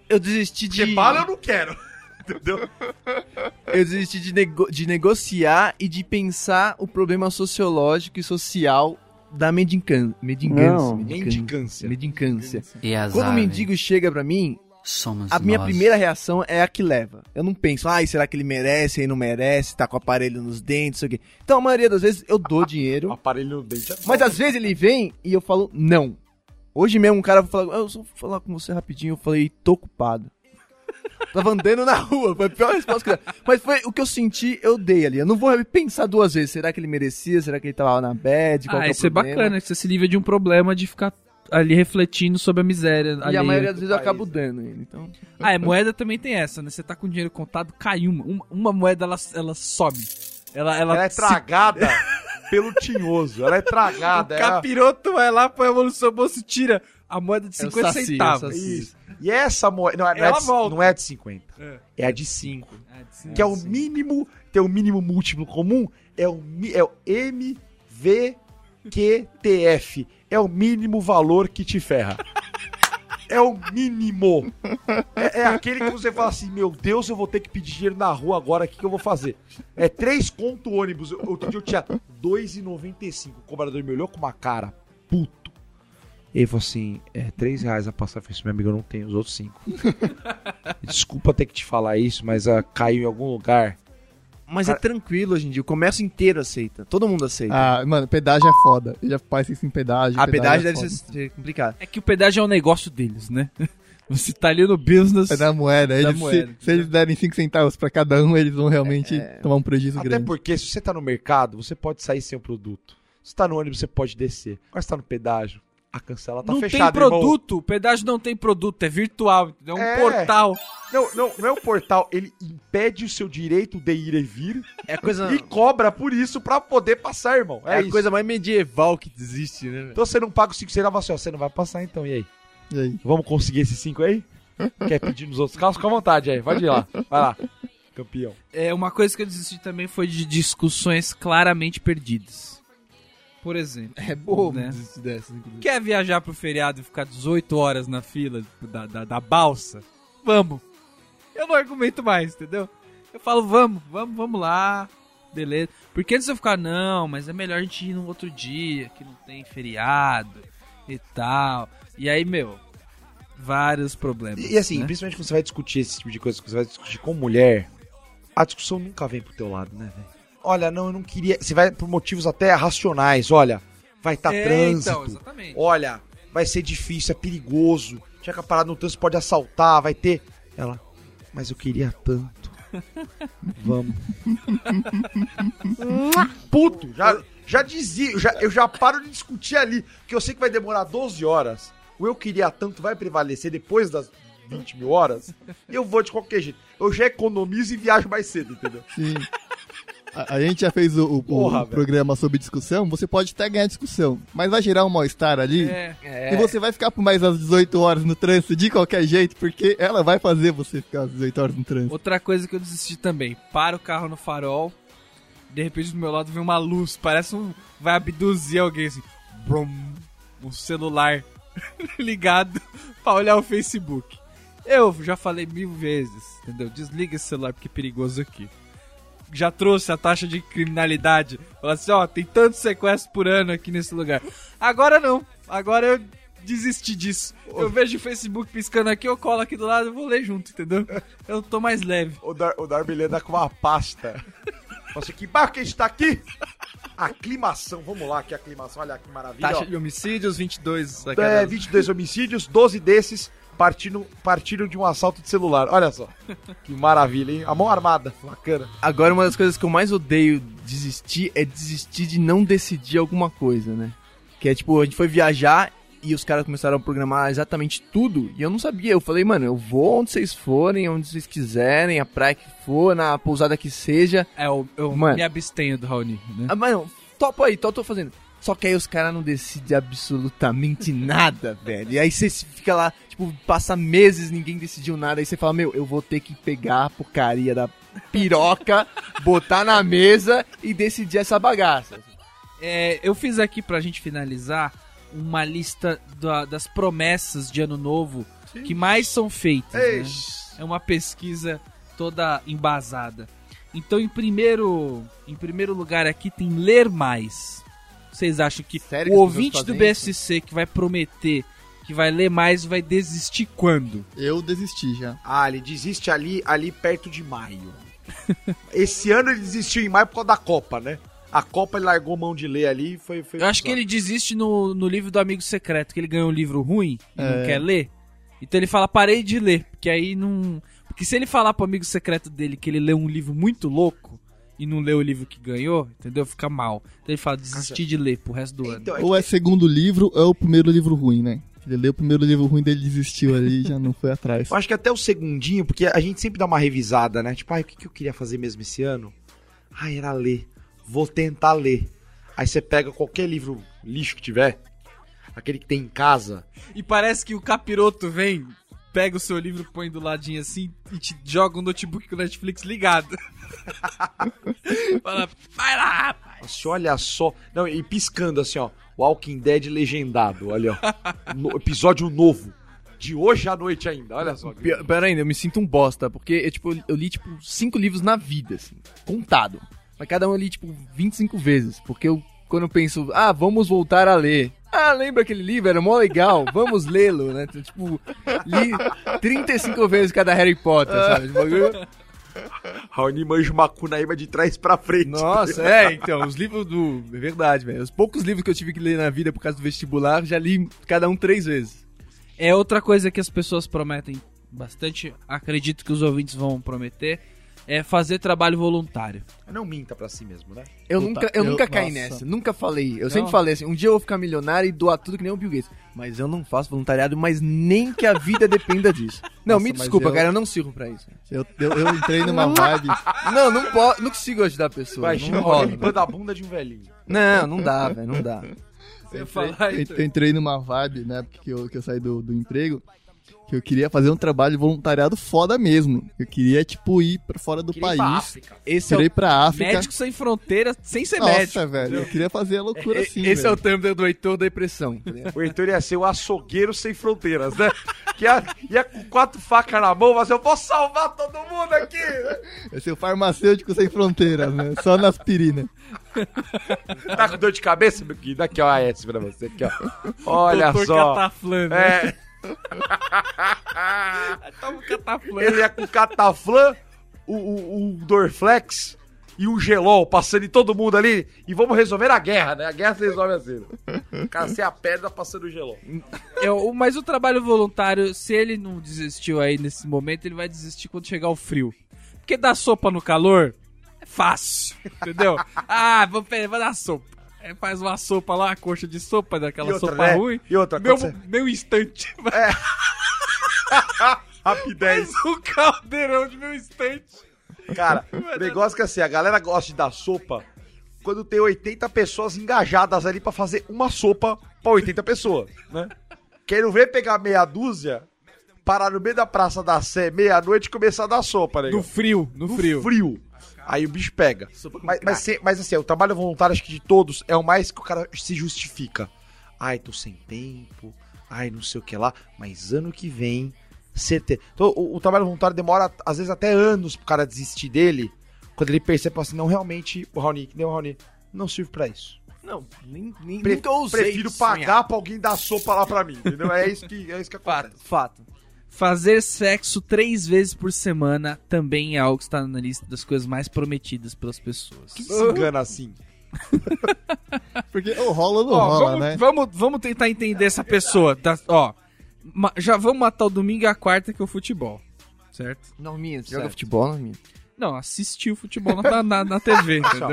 B: eu desisti de...
C: eu não quero. Entendeu?
B: Eu desisti de, nego- de negociar e de pensar o problema sociológico e social da.
C: Mendicância.
B: Medicância.
M: E azar,
B: Quando o mendigo chega pra mim,
M: Somos
B: a minha
M: nós.
B: primeira reação é a que leva. Eu não penso, ai, será que ele merece, ele não merece, tá com o aparelho nos dentes, não sei o quê. Então, a maioria das vezes eu dou
C: O
B: dinheiro,
C: aparelho no dente é
B: mas às vezes ele vem e eu falo, não. Hoje mesmo um cara falou, eu só vou falar com você rapidinho, eu falei, tô ocupado. Tava andando na rua, foi a pior resposta que eu dei. Mas foi o que eu senti, eu dei ali. Eu não vou pensar duas vezes. Será que ele merecia? Será que ele tava na bad? Qual
A: Ah,
B: que é o
A: isso é
B: problema?
A: bacana, que você se livra de um problema de ficar ali refletindo sobre a miséria.
B: E a maioria das vezes eu acabo dando ele. Então,
A: Ah, é, moeda também tem essa, né? Você tá com dinheiro contado, cai uma. Uma, uma moeda, ela, ela some. Ela, ela,
C: Ela é
A: se-
C: tragada pelo tinhoso. Ela é
A: O
C: tragada. é a-
A: capiroto vai lá, põe a mão no seu bolso e tira a moeda de
B: É o
A: 50
B: saci,
A: centavos.
B: é o saci.
C: Isso. E essa moeda. Não, é- não é
A: Ela
C: de, não é de 50.
A: É.
C: É a de 5.
A: Ah, sim,
C: Que é o
A: sim.
C: mínimo. Tem o mínimo múltiplo comum. É o, é o MVQTF. É o mínimo valor que te ferra. É o mínimo. É, é aquele que você fala assim, meu Deus, eu vou ter que pedir dinheiro na rua agora, o que, que eu vou fazer? É três conto ônibus. Outro dia eu tinha 2,95. O cobrador me olhou com uma cara puto. Ele falou assim, é 3 reais a passar. Eu assim, meu amigo, eu não tenho os outros 5. Desculpa ter que te falar isso, mas ah, caiu em algum lugar.
B: Mas é tranquilo hoje em dia, o comércio inteiro aceita. Todo mundo aceita.
E: Ah, mano, pedágio é foda. Eu já faz isso em pedágio.
B: a pedágio
E: é
B: deve
E: foda.
B: ser, ser complicado.
A: É que o pedágio é um negócio deles, né? Você tá ali no business.
E: É da moeda.
A: Da
E: Eles,
A: moeda,
E: se, se eles derem 5 centavos pra cada um, eles vão realmente
B: É.
E: tomar um prejuízo
C: Até
E: grande.
C: porque se você tá no mercado, você pode sair sem o produto. Se tá no ônibus, você pode descer. Agora se tá no pedágio, a cancela tá
A: não
C: fechada,
A: tem
C: irmão.
A: produto, o pedágio não tem produto, é virtual, é um
C: É.
A: portal.
C: Não, não, não é um portal, ele impede o seu direito de ir e vir
B: É coisa,
C: e cobra por isso pra poder passar, irmão.
B: é
C: É,
B: a
C: isso.
B: coisa mais medieval que existe, né?
C: Então você não paga os 5 centavos, assim, ó, você não vai passar então, e aí?
E: E aí?
C: Vamos conseguir esses 5 aí? Quer pedir nos outros carros? Fica à vontade aí, pode ir lá. Vai lá, campeão.
A: É, uma coisa que eu desisti também foi de discussões claramente perdidas. Por exemplo,
B: É bobo
A: Né?
B: dessas, inclusive.
A: quer viajar pro feriado e ficar 18 horas na fila da, da, da balsa? Vamos. Eu não argumento mais, entendeu? Eu falo, vamos, vamos, vamos lá. Beleza. Porque antes eu ficar, não, mas é melhor a gente ir num outro dia, que não tem feriado e tal. E aí, meu, vários problemas.
C: E assim,
A: né?
C: principalmente quando você vai discutir esse tipo de coisa, quando você vai discutir com mulher, a discussão nunca vem pro teu lado, né, velho? Olha, não, eu não queria. Você vai por motivos até racionais, olha, vai estar
A: É,
C: trânsito.
A: então, exatamente.
C: olha, vai ser difícil, é perigoso. Chega parado no trânsito, pode assaltar, vai ter. Ela, mas eu queria tanto. Vamos. Puto, já, já dizia, eu já, eu já paro de discutir ali, que eu sei que vai demorar 12 horas. O eu queria tanto vai prevalecer depois das 20 mil horas. Eu vou de qualquer jeito. Eu já economizo e viajo mais cedo, entendeu?
E: Sim. A, a gente já fez o, o- o
C: Porra, velho.
E: programa sobre discussão. Você pode até ganhar discussão, mas vai gerar um mal-estar ali.
A: É,
E: E você vai ficar por mais as 18 horas no trânsito de qualquer jeito, porque ela vai fazer você ficar as 18 horas no trânsito.
A: Outra coisa que eu desisti também. Para o carro no farol. De repente do meu lado vem uma luz. Parece um. Vai abduzir alguém assim. Brum, um celular ligado pra olhar o Facebook. Eu já falei mil vezes, entendeu? Desliga esse celular porque é perigoso aqui. Já trouxe a taxa de criminalidade. Fala assim, ó, tem tantos sequestros por ano aqui nesse lugar. Agora não. Agora eu desisti disso. Eu vejo o Facebook piscando aqui, eu colo aqui do lado e vou ler junto, entendeu? Eu tô mais leve.
C: O, Dar, o Darby anda com uma pasta. Nossa, que barco que a gente tá aqui? Aclimação, vamos lá, que aclimação, olha que maravilha.
A: Taxa
C: ó.
A: de homicídios, 22 a
C: É,
A: cada...
C: 22 homicídios, 12 desses partiram, partiram de um assalto de celular. Olha só. Que maravilha, hein? A mão armada, bacana.
B: Agora, uma das coisas que eu mais odeio desistir é desistir de não decidir alguma coisa, né? Que é tipo, a gente foi viajar e os caras começaram a programar exatamente tudo e eu não sabia. Eu falei, mano, eu vou onde vocês forem, onde vocês quiserem, a praia que for, na pousada que seja.
A: É, eu, eu
B: Mano.
A: me abstenho do Raoni, né?
B: Ah, mano, topa aí, tô, tô fazendo. Só que aí os caras não decidem absolutamente nada, velho. E aí você fica lá, tipo, passa meses, ninguém decidiu nada. Aí você fala, meu, eu vou ter que pegar a porcaria da piroca, botar na mesa e decidir essa bagaça.
A: É, eu fiz aqui pra gente finalizar uma lista da- das promessas de ano novo que mais são feitas. né? É uma pesquisa toda embasada. Então, em primeiro, em primeiro lugar aqui tem ler mais. Vocês acham que
B: Sério
A: o
B: que
A: ouvinte do
B: isso?
A: BSC que vai prometer que vai ler mais vai desistir quando?
E: Eu desisti já.
C: Ah, ele desiste ali, ali perto de maio. Esse ano ele desistiu em maio por causa da Copa, né? A Copa ele largou mão de ler ali e foi, foi.
A: Eu acho que ele desiste no, no livro do Amigo Secreto, que ele ganhou um livro ruim e não
E: É.
A: quer ler. Então ele fala, parei de ler, porque aí não... Porque se ele falar pro amigo secreto dele que ele leu um livro muito louco e não leu o livro que ganhou, entendeu? Fica mal. Então ele fala, desistir de ler pro resto do ano.
C: Então, é
E: Ou é segundo livro ou é o primeiro livro ruim, né? Ele leu o primeiro livro ruim dele desistiu ali e já não foi atrás.
C: Eu acho que até o segundinho, porque a gente sempre dá uma revisada, né? Tipo, ai, o que, eu queria fazer mesmo esse ano? Ai, era ler. Vou tentar ler. Aí você pega qualquer livro lixo que tiver, aquele que tem em casa.
A: E parece que o capiroto vem, pega o seu livro, põe do ladinho assim e te joga um notebook com o Netflix ligado. Fala, vai lá, rapaz.
C: Assim, olha só. Não, e piscando assim, ó. Walking Dead legendado, olha, ó. No- episódio novo. De hoje à noite ainda, olha só.
B: Pior, pior ainda, eu me sinto um bosta, porque eu, tipo, eu li, tipo, cinco livros na vida, assim, contado. Mas cada um eu li, tipo, 25 vezes, porque eu, quando eu penso, ah, vamos voltar a ler. Ah, lembra aquele livro? Era mó legal, vamos lê-lo, né? Então, tipo, li 35 vezes cada Harry Potter, sabe?
C: Raoni manja uma cunaíba de trás pra frente.
B: Nossa, é, então, os livros do... É verdade, velho. Os poucos livros que eu tive que ler na vida por causa do vestibular, já li cada um três vezes.
A: É outra coisa que as pessoas prometem bastante, acredito que os ouvintes vão prometer, é fazer trabalho voluntário.
C: Não minta pra si mesmo, né?
B: Eu
E: Puta,
B: nunca, eu
E: eu-
B: nunca caí
E: nossa.
B: nessa, nunca falei. Eu sempre falei assim, um dia eu vou ficar milionário e doar tudo que nem o Bill Gates. Mas eu não faço voluntariado, mas nem que a vida dependa disso. Não,
E: Nossa,
B: me desculpa,
E: eu-
B: cara, eu não sirvo pra isso.
E: Eu, eu, eu entrei numa vibe.
B: Não, não, posso, não consigo ajudar a pessoa.
C: Imagina
B: não
C: limpando a bunda de um velhinho.
B: Não, não dá, velho, não dá.
E: Eu,
A: falar
E: eu- eu entrei numa vibe, né, porque eu, que eu saí do, do emprego, que eu queria fazer um trabalho de voluntariado foda mesmo. Eu queria, tipo, ir pra fora do
C: Queria ir pra
E: país.
C: África.
B: Esse é o,
E: pra África.
A: Médicos Sem Fronteiras sem ser
E: Nossa,
A: médico.
E: velho, eu queria fazer a loucura assim,
B: esse é o
E: velho.
B: termo do Heitor da depressão. tá?
C: O Heitor ia ser o açougueiro sem fronteiras, né? Que ia, ia com quatro facas na mão, mas eu vou salvar todo mundo aqui.
E: Esse é o farmacêutico sem fronteiras, né? Só na aspirina.
C: Tá com dor de cabeça, meu querido? Aqui, ó, a Etsy pra você. Aqui, ó. Olha
A: Doutor
C: só.
A: Cataflã, né?
C: É,
A: Toma o Cataflã.
C: ele ia com o Cataflã, o, o, o Dorflex e o Gelol passando em todo mundo ali. E vamos resolver a guerra, né? A guerra se resolve assim. O cara sem a pedra passando o Gelol.
A: É, o- mas o trabalho voluntário, se ele não desistiu aí nesse momento, ele vai desistir quando chegar o frio. Porque dar sopa no calor é fácil, entendeu? ah, vou, vou dar sopa. Faz uma sopa lá, coxa de sopa, daquela
C: outra,
A: sopa
C: né?
A: ruim.
C: E outra,
A: meu,
C: você-
A: meu instante.
C: Rapidez.
A: Faz um caldeirão de meu instante.
C: Cara, o negócio que é assim, a galera gosta de dar sopa quando tem 80 pessoas engajadas ali pra fazer uma sopa pra 80 pessoas, né? Quero ver pegar meia dúzia, parar no meio da Praça da Sé, meia-noite e começar a dar sopa, né?
A: No frio, no, frio.
C: frio. Aí o bicho pega. Mas, mas, se- mas assim, o trabalho voluntário, acho que de todos, é o mais que o cara se justifica. Ai, tô sem tempo. Ai, não sei o que lá. Mas ano que vem, certeza. Então, o, o trabalho voluntário demora, às vezes, até anos pro cara desistir dele. Quando ele percebe assim, não, realmente, o Raoni, que nem o Raoni, não serve pra isso.
B: Não, nem, nem
C: Pre-
B: nunca usei
C: prefiro
B: sonhar.
C: pagar pra alguém dar sopa lá pra mim, entendeu? É isso que, é isso que acontece.
B: Fato, fato.
A: Fazer sexo três vezes por semana também é algo que está na lista das coisas mais prometidas pelas pessoas.
C: Quem se engana assim?
E: Porque ou rola ou não
A: Ó,
E: rola,
A: vamos,
E: né?
A: vamos, vamos tentar entender essa pessoa. Tá? Ó, ma- já vamos matar o domingo e a quarta que é o futebol. Certo?
B: Norminha, você joga
A: Certo.
B: futebol, Norminha?
A: Não, assistir o futebol na, na, na TV, entendeu?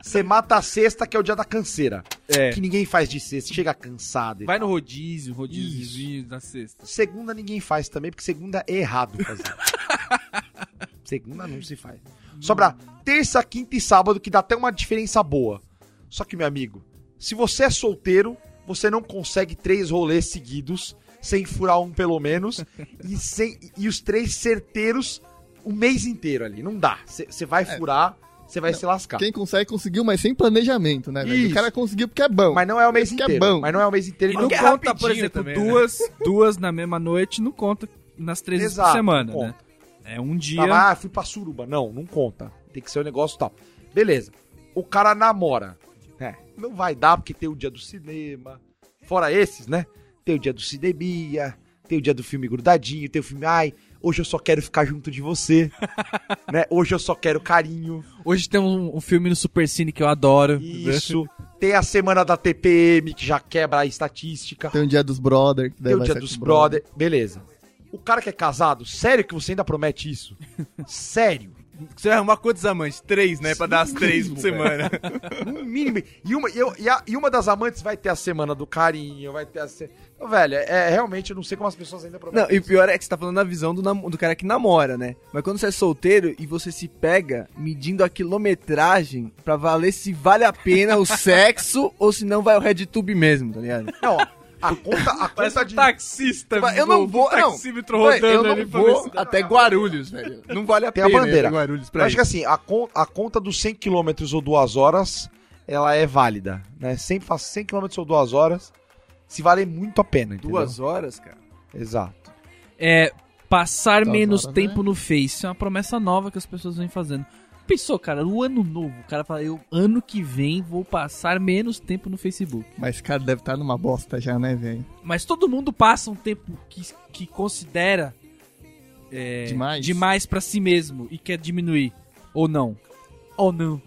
C: Você mata a sexta, que é o dia da canseira.
A: É.
C: Que ninguém faz de sexta, chega cansado. e
A: Vai
C: tal.
A: no rodízio, rodízio da sexta.
C: Segunda ninguém faz também, porque segunda é errado fazer. segunda não se faz. Sobra terça, quinta e sábado, que dá até uma diferença boa. Só que, meu amigo, se você é solteiro, você não consegue três rolês seguidos, sem furar um pelo menos, e, sem, e os três certeiros o mês inteiro ali. Não dá. Você vai furar, você vai se lascar.
E: Quem consegue conseguiu, mas sem planejamento, né. O cara conseguiu porque é bom.
C: Mas não é o mês
E: Porque é
C: inteiro.
E: bom.
C: Mas não é o mês inteiro.
A: E não
C: não
A: conta,
B: rapidinho
A: por exemplo,
B: também, né?
A: duas, duas na mesma noite, não conta nas três vezes por
C: Exato,
A: semana,
C: não
A: né? É um dia.
C: ah, fui pra suruba. Não, não conta. Tem que ser um negócio tal. Beleza. O cara namora. É, não vai dar porque tem o dia do cinema. Fora esses, né? Tem o dia do cinemia, tem o dia do filme grudadinho, tem o filme, ai, hoje eu só quero ficar junto de você. né? Hoje eu só quero carinho.
A: Hoje tem um, um filme no Supercine que eu adoro.
C: Isso. tem a semana da TPM, que já quebra a estatística.
E: Tem o dia dos brother. que daí
C: Tem o dia dos
E: o
C: brother. Beleza. O cara que é casado, sério que você ainda promete isso? sério.
B: Você vai arrumar quantos amantes? Três, né? Pra dar as três por semana.
C: No mínimo. E uma, e, eu- e a- e uma das amantes vai ter a semana do carinho, vai ter a. Se... Velho, é, é, realmente eu não sei como as pessoas ainda prometem.
B: Não, e o pior é que você tá falando na visão do, do cara que namora, né? Mas quando você é solteiro e você se pega medindo a quilometragem pra valer se vale a pena o sexo ou se não vai o RedTube mesmo, tá ligado?
C: Não, ó, A conta, a conta de...
A: taxista.
B: Eu não vou, não.
A: taxímetro rodando
B: eu não vou até Guarulhos, velho. Não vale a
C: Tem a
B: pena.
C: bandeira.
B: ir a Guarulhos
C: Eu
B: pra
C: acho que assim, a, con- a conta dos 100 km ou 2 horas, ela é válida, né? Sempre faz 100 km ou 2 horas, se vale muito a pena, entendeu?
B: Duas horas, cara.
C: Exato.
A: É, passar
E: Duas
A: menos
E: horas,
A: tempo no Face. É uma promessa nova que as pessoas vêm fazendo. Pensou, cara, no ano novo, o cara fala, eu ano que vem vou passar menos tempo no Facebook.
E: Mas, cara, deve estar numa bosta já, né, velho?
A: Mas todo mundo passa um tempo que, que considera é,
E: Demais?
A: demais pra si mesmo e quer diminuir. Ou não. Ou não.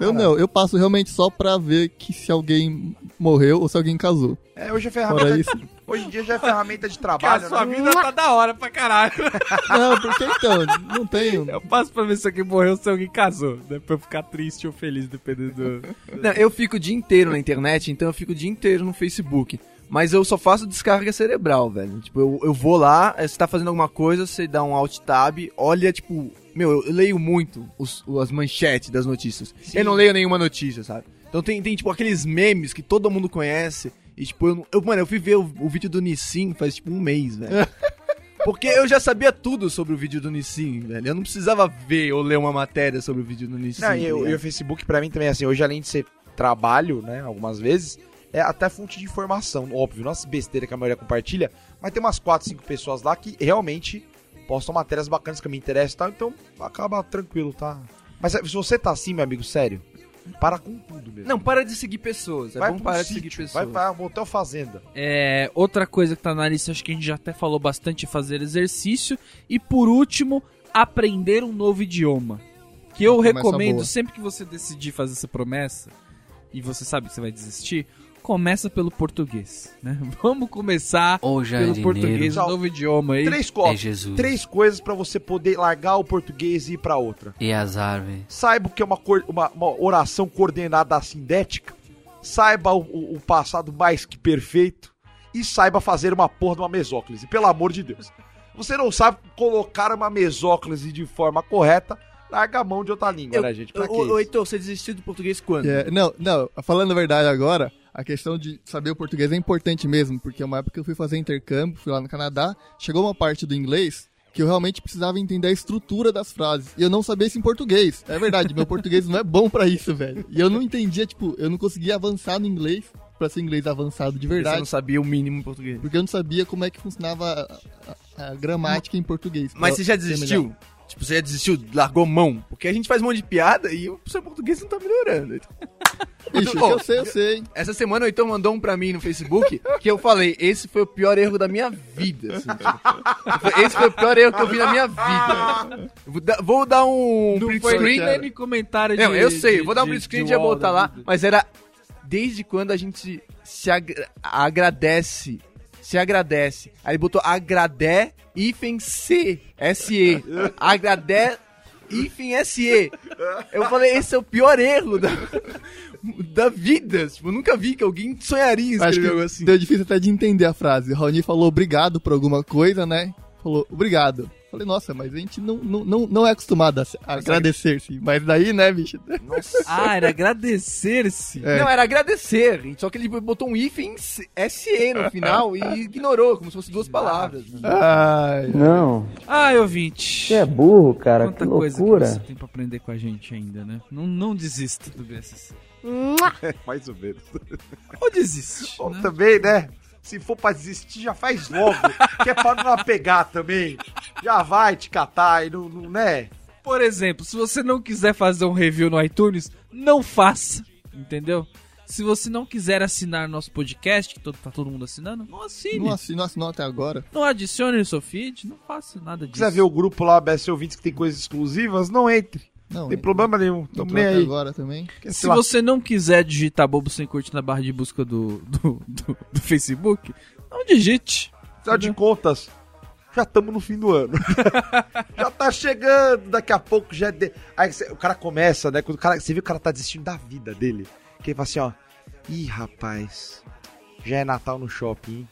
E: Eu não, eu passo realmente só pra ver que se alguém morreu ou se alguém casou.
C: É, hoje é ferramenta.
E: isso.
C: Hoje em dia já é ferramenta de
A: Cara,
C: trabalho,
A: sua
C: né?
A: vida tá da hora pra caralho.
E: Não, porque então, não tenho.
A: Eu passo pra ver se alguém morreu ou se alguém casou. Né? Pra eu ficar triste ou feliz, dependendo do...
B: Não, eu fico o dia inteiro na internet, então eu fico o dia inteiro no Facebook. Mas eu só faço descarga cerebral, velho. Tipo, eu, eu vou lá, eh, você tá fazendo alguma coisa, você dá um alt tab, olha, tipo, meu, eu, eu leio muito os, as manchetes das notícias. Eu não leio nenhuma notícia, sabe? Então tem, tem, tipo, aqueles memes que todo mundo conhece. E, tipo, eu, eu mano, eu fui ver o, o vídeo do Nissin faz, tipo, um mês, velho. Porque eu já sabia tudo sobre o vídeo do Nissin, velho. Eu não precisava ver ou ler uma matéria sobre o vídeo do Nissin.
C: Não, e,
B: tá
C: o-
B: ligado?
C: e o Facebook pra mim também, assim, hoje além de ser trabalho, né, algumas vezes, é até fonte de informação, óbvio, não as besteiras que a maioria compartilha, mas tem umas 4, 5 pessoas lá que realmente postam matérias bacanas que me interessam e tal, então acaba tranquilo, tá? Mas se você tá assim, meu amigo, sério, para com tudo mesmo.
B: Não, para de seguir pessoas. É
C: vai
B: bom
C: pra um
B: parar de
C: sítio,
B: seguir pessoas.
C: vai pra um motel fazenda.
A: É, outra coisa que tá na lista, acho que a gente já até falou bastante, é fazer exercício. E por último, aprender um novo idioma. Que eu recomendo,
E: boa.
A: sempre que você decidir fazer essa promessa, e você sabe que você vai desistir, começa pelo português, né? Vamos começar
M: O
A: pelo português, um novo idioma aí.
C: Três
M: é
C: coisas,
M: Jesus
C: três coisas pra você poder largar o português e ir pra outra.
M: e as árvores.
C: Saiba o que é uma, cor- uma- uma oração coordenada sindética. Saiba o, o- o passado mais que perfeito. E saiba fazer uma porra de uma mesóclise, pelo amor de Deus. Você não sabe colocar uma mesóclise de forma correta, larga a mão de outra língua,
B: Eu-
C: né, gente? Pra que
B: Ô, ô,
C: isso?
B: Heitor, você desistiu do português quando?
E: É, não, não, falando a verdade agora, a questão de saber o português é importante mesmo, porque uma época que eu fui fazer intercâmbio, fui lá no Canadá, chegou uma parte do inglês que eu realmente precisava entender a estrutura das frases. E eu não sabia isso em português. É verdade, meu português não é bom pra isso, velho. E eu não entendia, tipo, eu não conseguia avançar no inglês pra ser inglês avançado de
B: Você
E: verdade.
B: não sabia o mínimo em português.
E: Porque eu não sabia como é que funcionava a, a- a gramática em português.
B: Mas você já desistiu? Tipo, você já desistiu, largou mão? Porque a gente faz um monte de piada e o seu português não tá melhorando.
E: Ixi,
B: Ô,
E: eu sei, eu sei.
B: Essa semana o Heitor mandou um pra mim no Facebook que eu falei, esse foi o pior erro da minha vida. assim, tipo. esse foi o pior erro que eu vi na minha vida. Vou dar, vou dar um
A: Não
B: print
A: foi
B: screen.
A: nem nem comentário de...
B: Não, eu sei,
A: de-
B: vou dar um
A: de-
B: print screen e já botar
A: da
B: lá,
A: vida.
B: mas era desde quando a gente se agra- agradece, se agradece. Aí ele botou agradé hífen C, S-E, agradé hífen S-E. Eu falei, esse é o pior erro da, da vida. Tipo, eu nunca vi que alguém sonharia em escrever algo assim.
E: deu difícil até de entender a frase. O Raoni falou obrigado por alguma coisa, né? Falou obrigado. Falei, nossa, mas a gente não, não, não, não é acostumado a, se- a agradecer-se. Mas daí, né, bicho?
A: Ah, era agradecer-se.
E: É.
B: Não, era agradecer. Só que ele botou um hífen S-E no final e ignorou, como se fossem duas palavras.
E: Ai,
N: Não,
A: Ai, ouvinte.
N: você é burro, cara.
A: Quanta
N: que
A: coisa que
N: loucura.
A: você tem pra aprender com a gente ainda, né? Não, não desista do BSC.
C: Mais ou menos.
A: Ou desiste,
C: Ou
A: né?
C: também, né? Se for pra desistir, já faz logo. que é pra não apegar também. Já vai te catar e não, não né?
A: Por exemplo, se você não quiser fazer um review no iTunes, não faça, entendeu? Se você não quiser assinar nosso podcast, que todo, tá todo mundo assinando, não assine.
E: não assinou, assinou até agora.
A: Não adicione no seu feed, não faça nada disso.
C: quiser ver o grupo lá, BS Ouvintes, que tem coisas exclusivas, não entre.
E: Não,
C: tem problema nenhum.
E: Não
C: Tamo nem
E: até
C: aí.
E: agora também.
C: Quer
A: Se você não quiser digitar bobo sem corte na barra de busca do, do, do- do Facebook, não digite.
C: Afinal de contas, já estamos no fim do ano. já tá chegando, daqui a pouco já é. De... Aí o cara começa, né? Quando o cara, você vê que o cara tá desistindo da vida dele. Que ele fala assim, ó. Ih, rapaz, já é Natal no shopping. hein?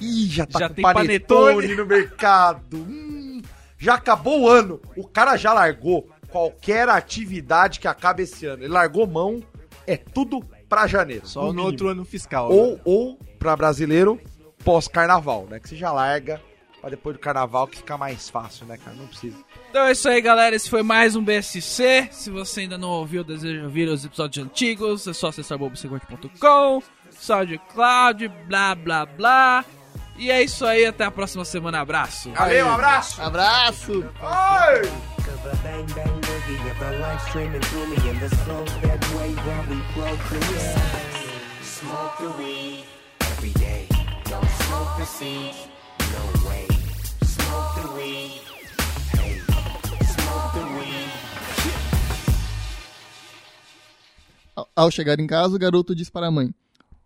C: Ih, já tá
A: Já
C: com panetone,
A: panetone.
C: no mercado. Hum, já acabou o ano. O cara já largou qualquer atividade que acabe esse ano. Ele largou mão, é tudo pra janeiro.
B: Só
C: no
B: no outro ano fiscal.
C: Ou,
B: né?
C: ou pra brasileiro pós-carnaval, né? Que você já larga pra depois do carnaval que fica mais fácil, né, cara? Não precisa.
A: Então é isso aí, galera. Esse foi mais um BSC. Se você ainda não ouviu, deseja ouvir os episódios antigos, é só acessar bobosecorte.com, SoundCloud, blá blá blá. E é isso aí, até a próxima semana. Abraço.
C: Valeu, um abraço!
B: Abraço!
O: Procreate. Smoke the weed every day. Don't smoke the seed. No way.
E: Ao- chegar em casa, o garoto diz para a mãe: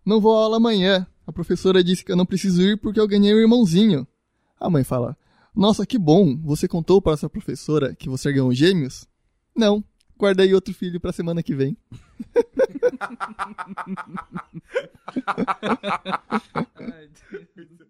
E: Não vou à aula amanhã. A professora disse que eu não preciso ir porque eu ganhei um irmãozinho. A mãe fala: Nossa, que bom! Você contou para essa professora que você ganhou gêmeos? Não, guardei outro filho para semana que vem.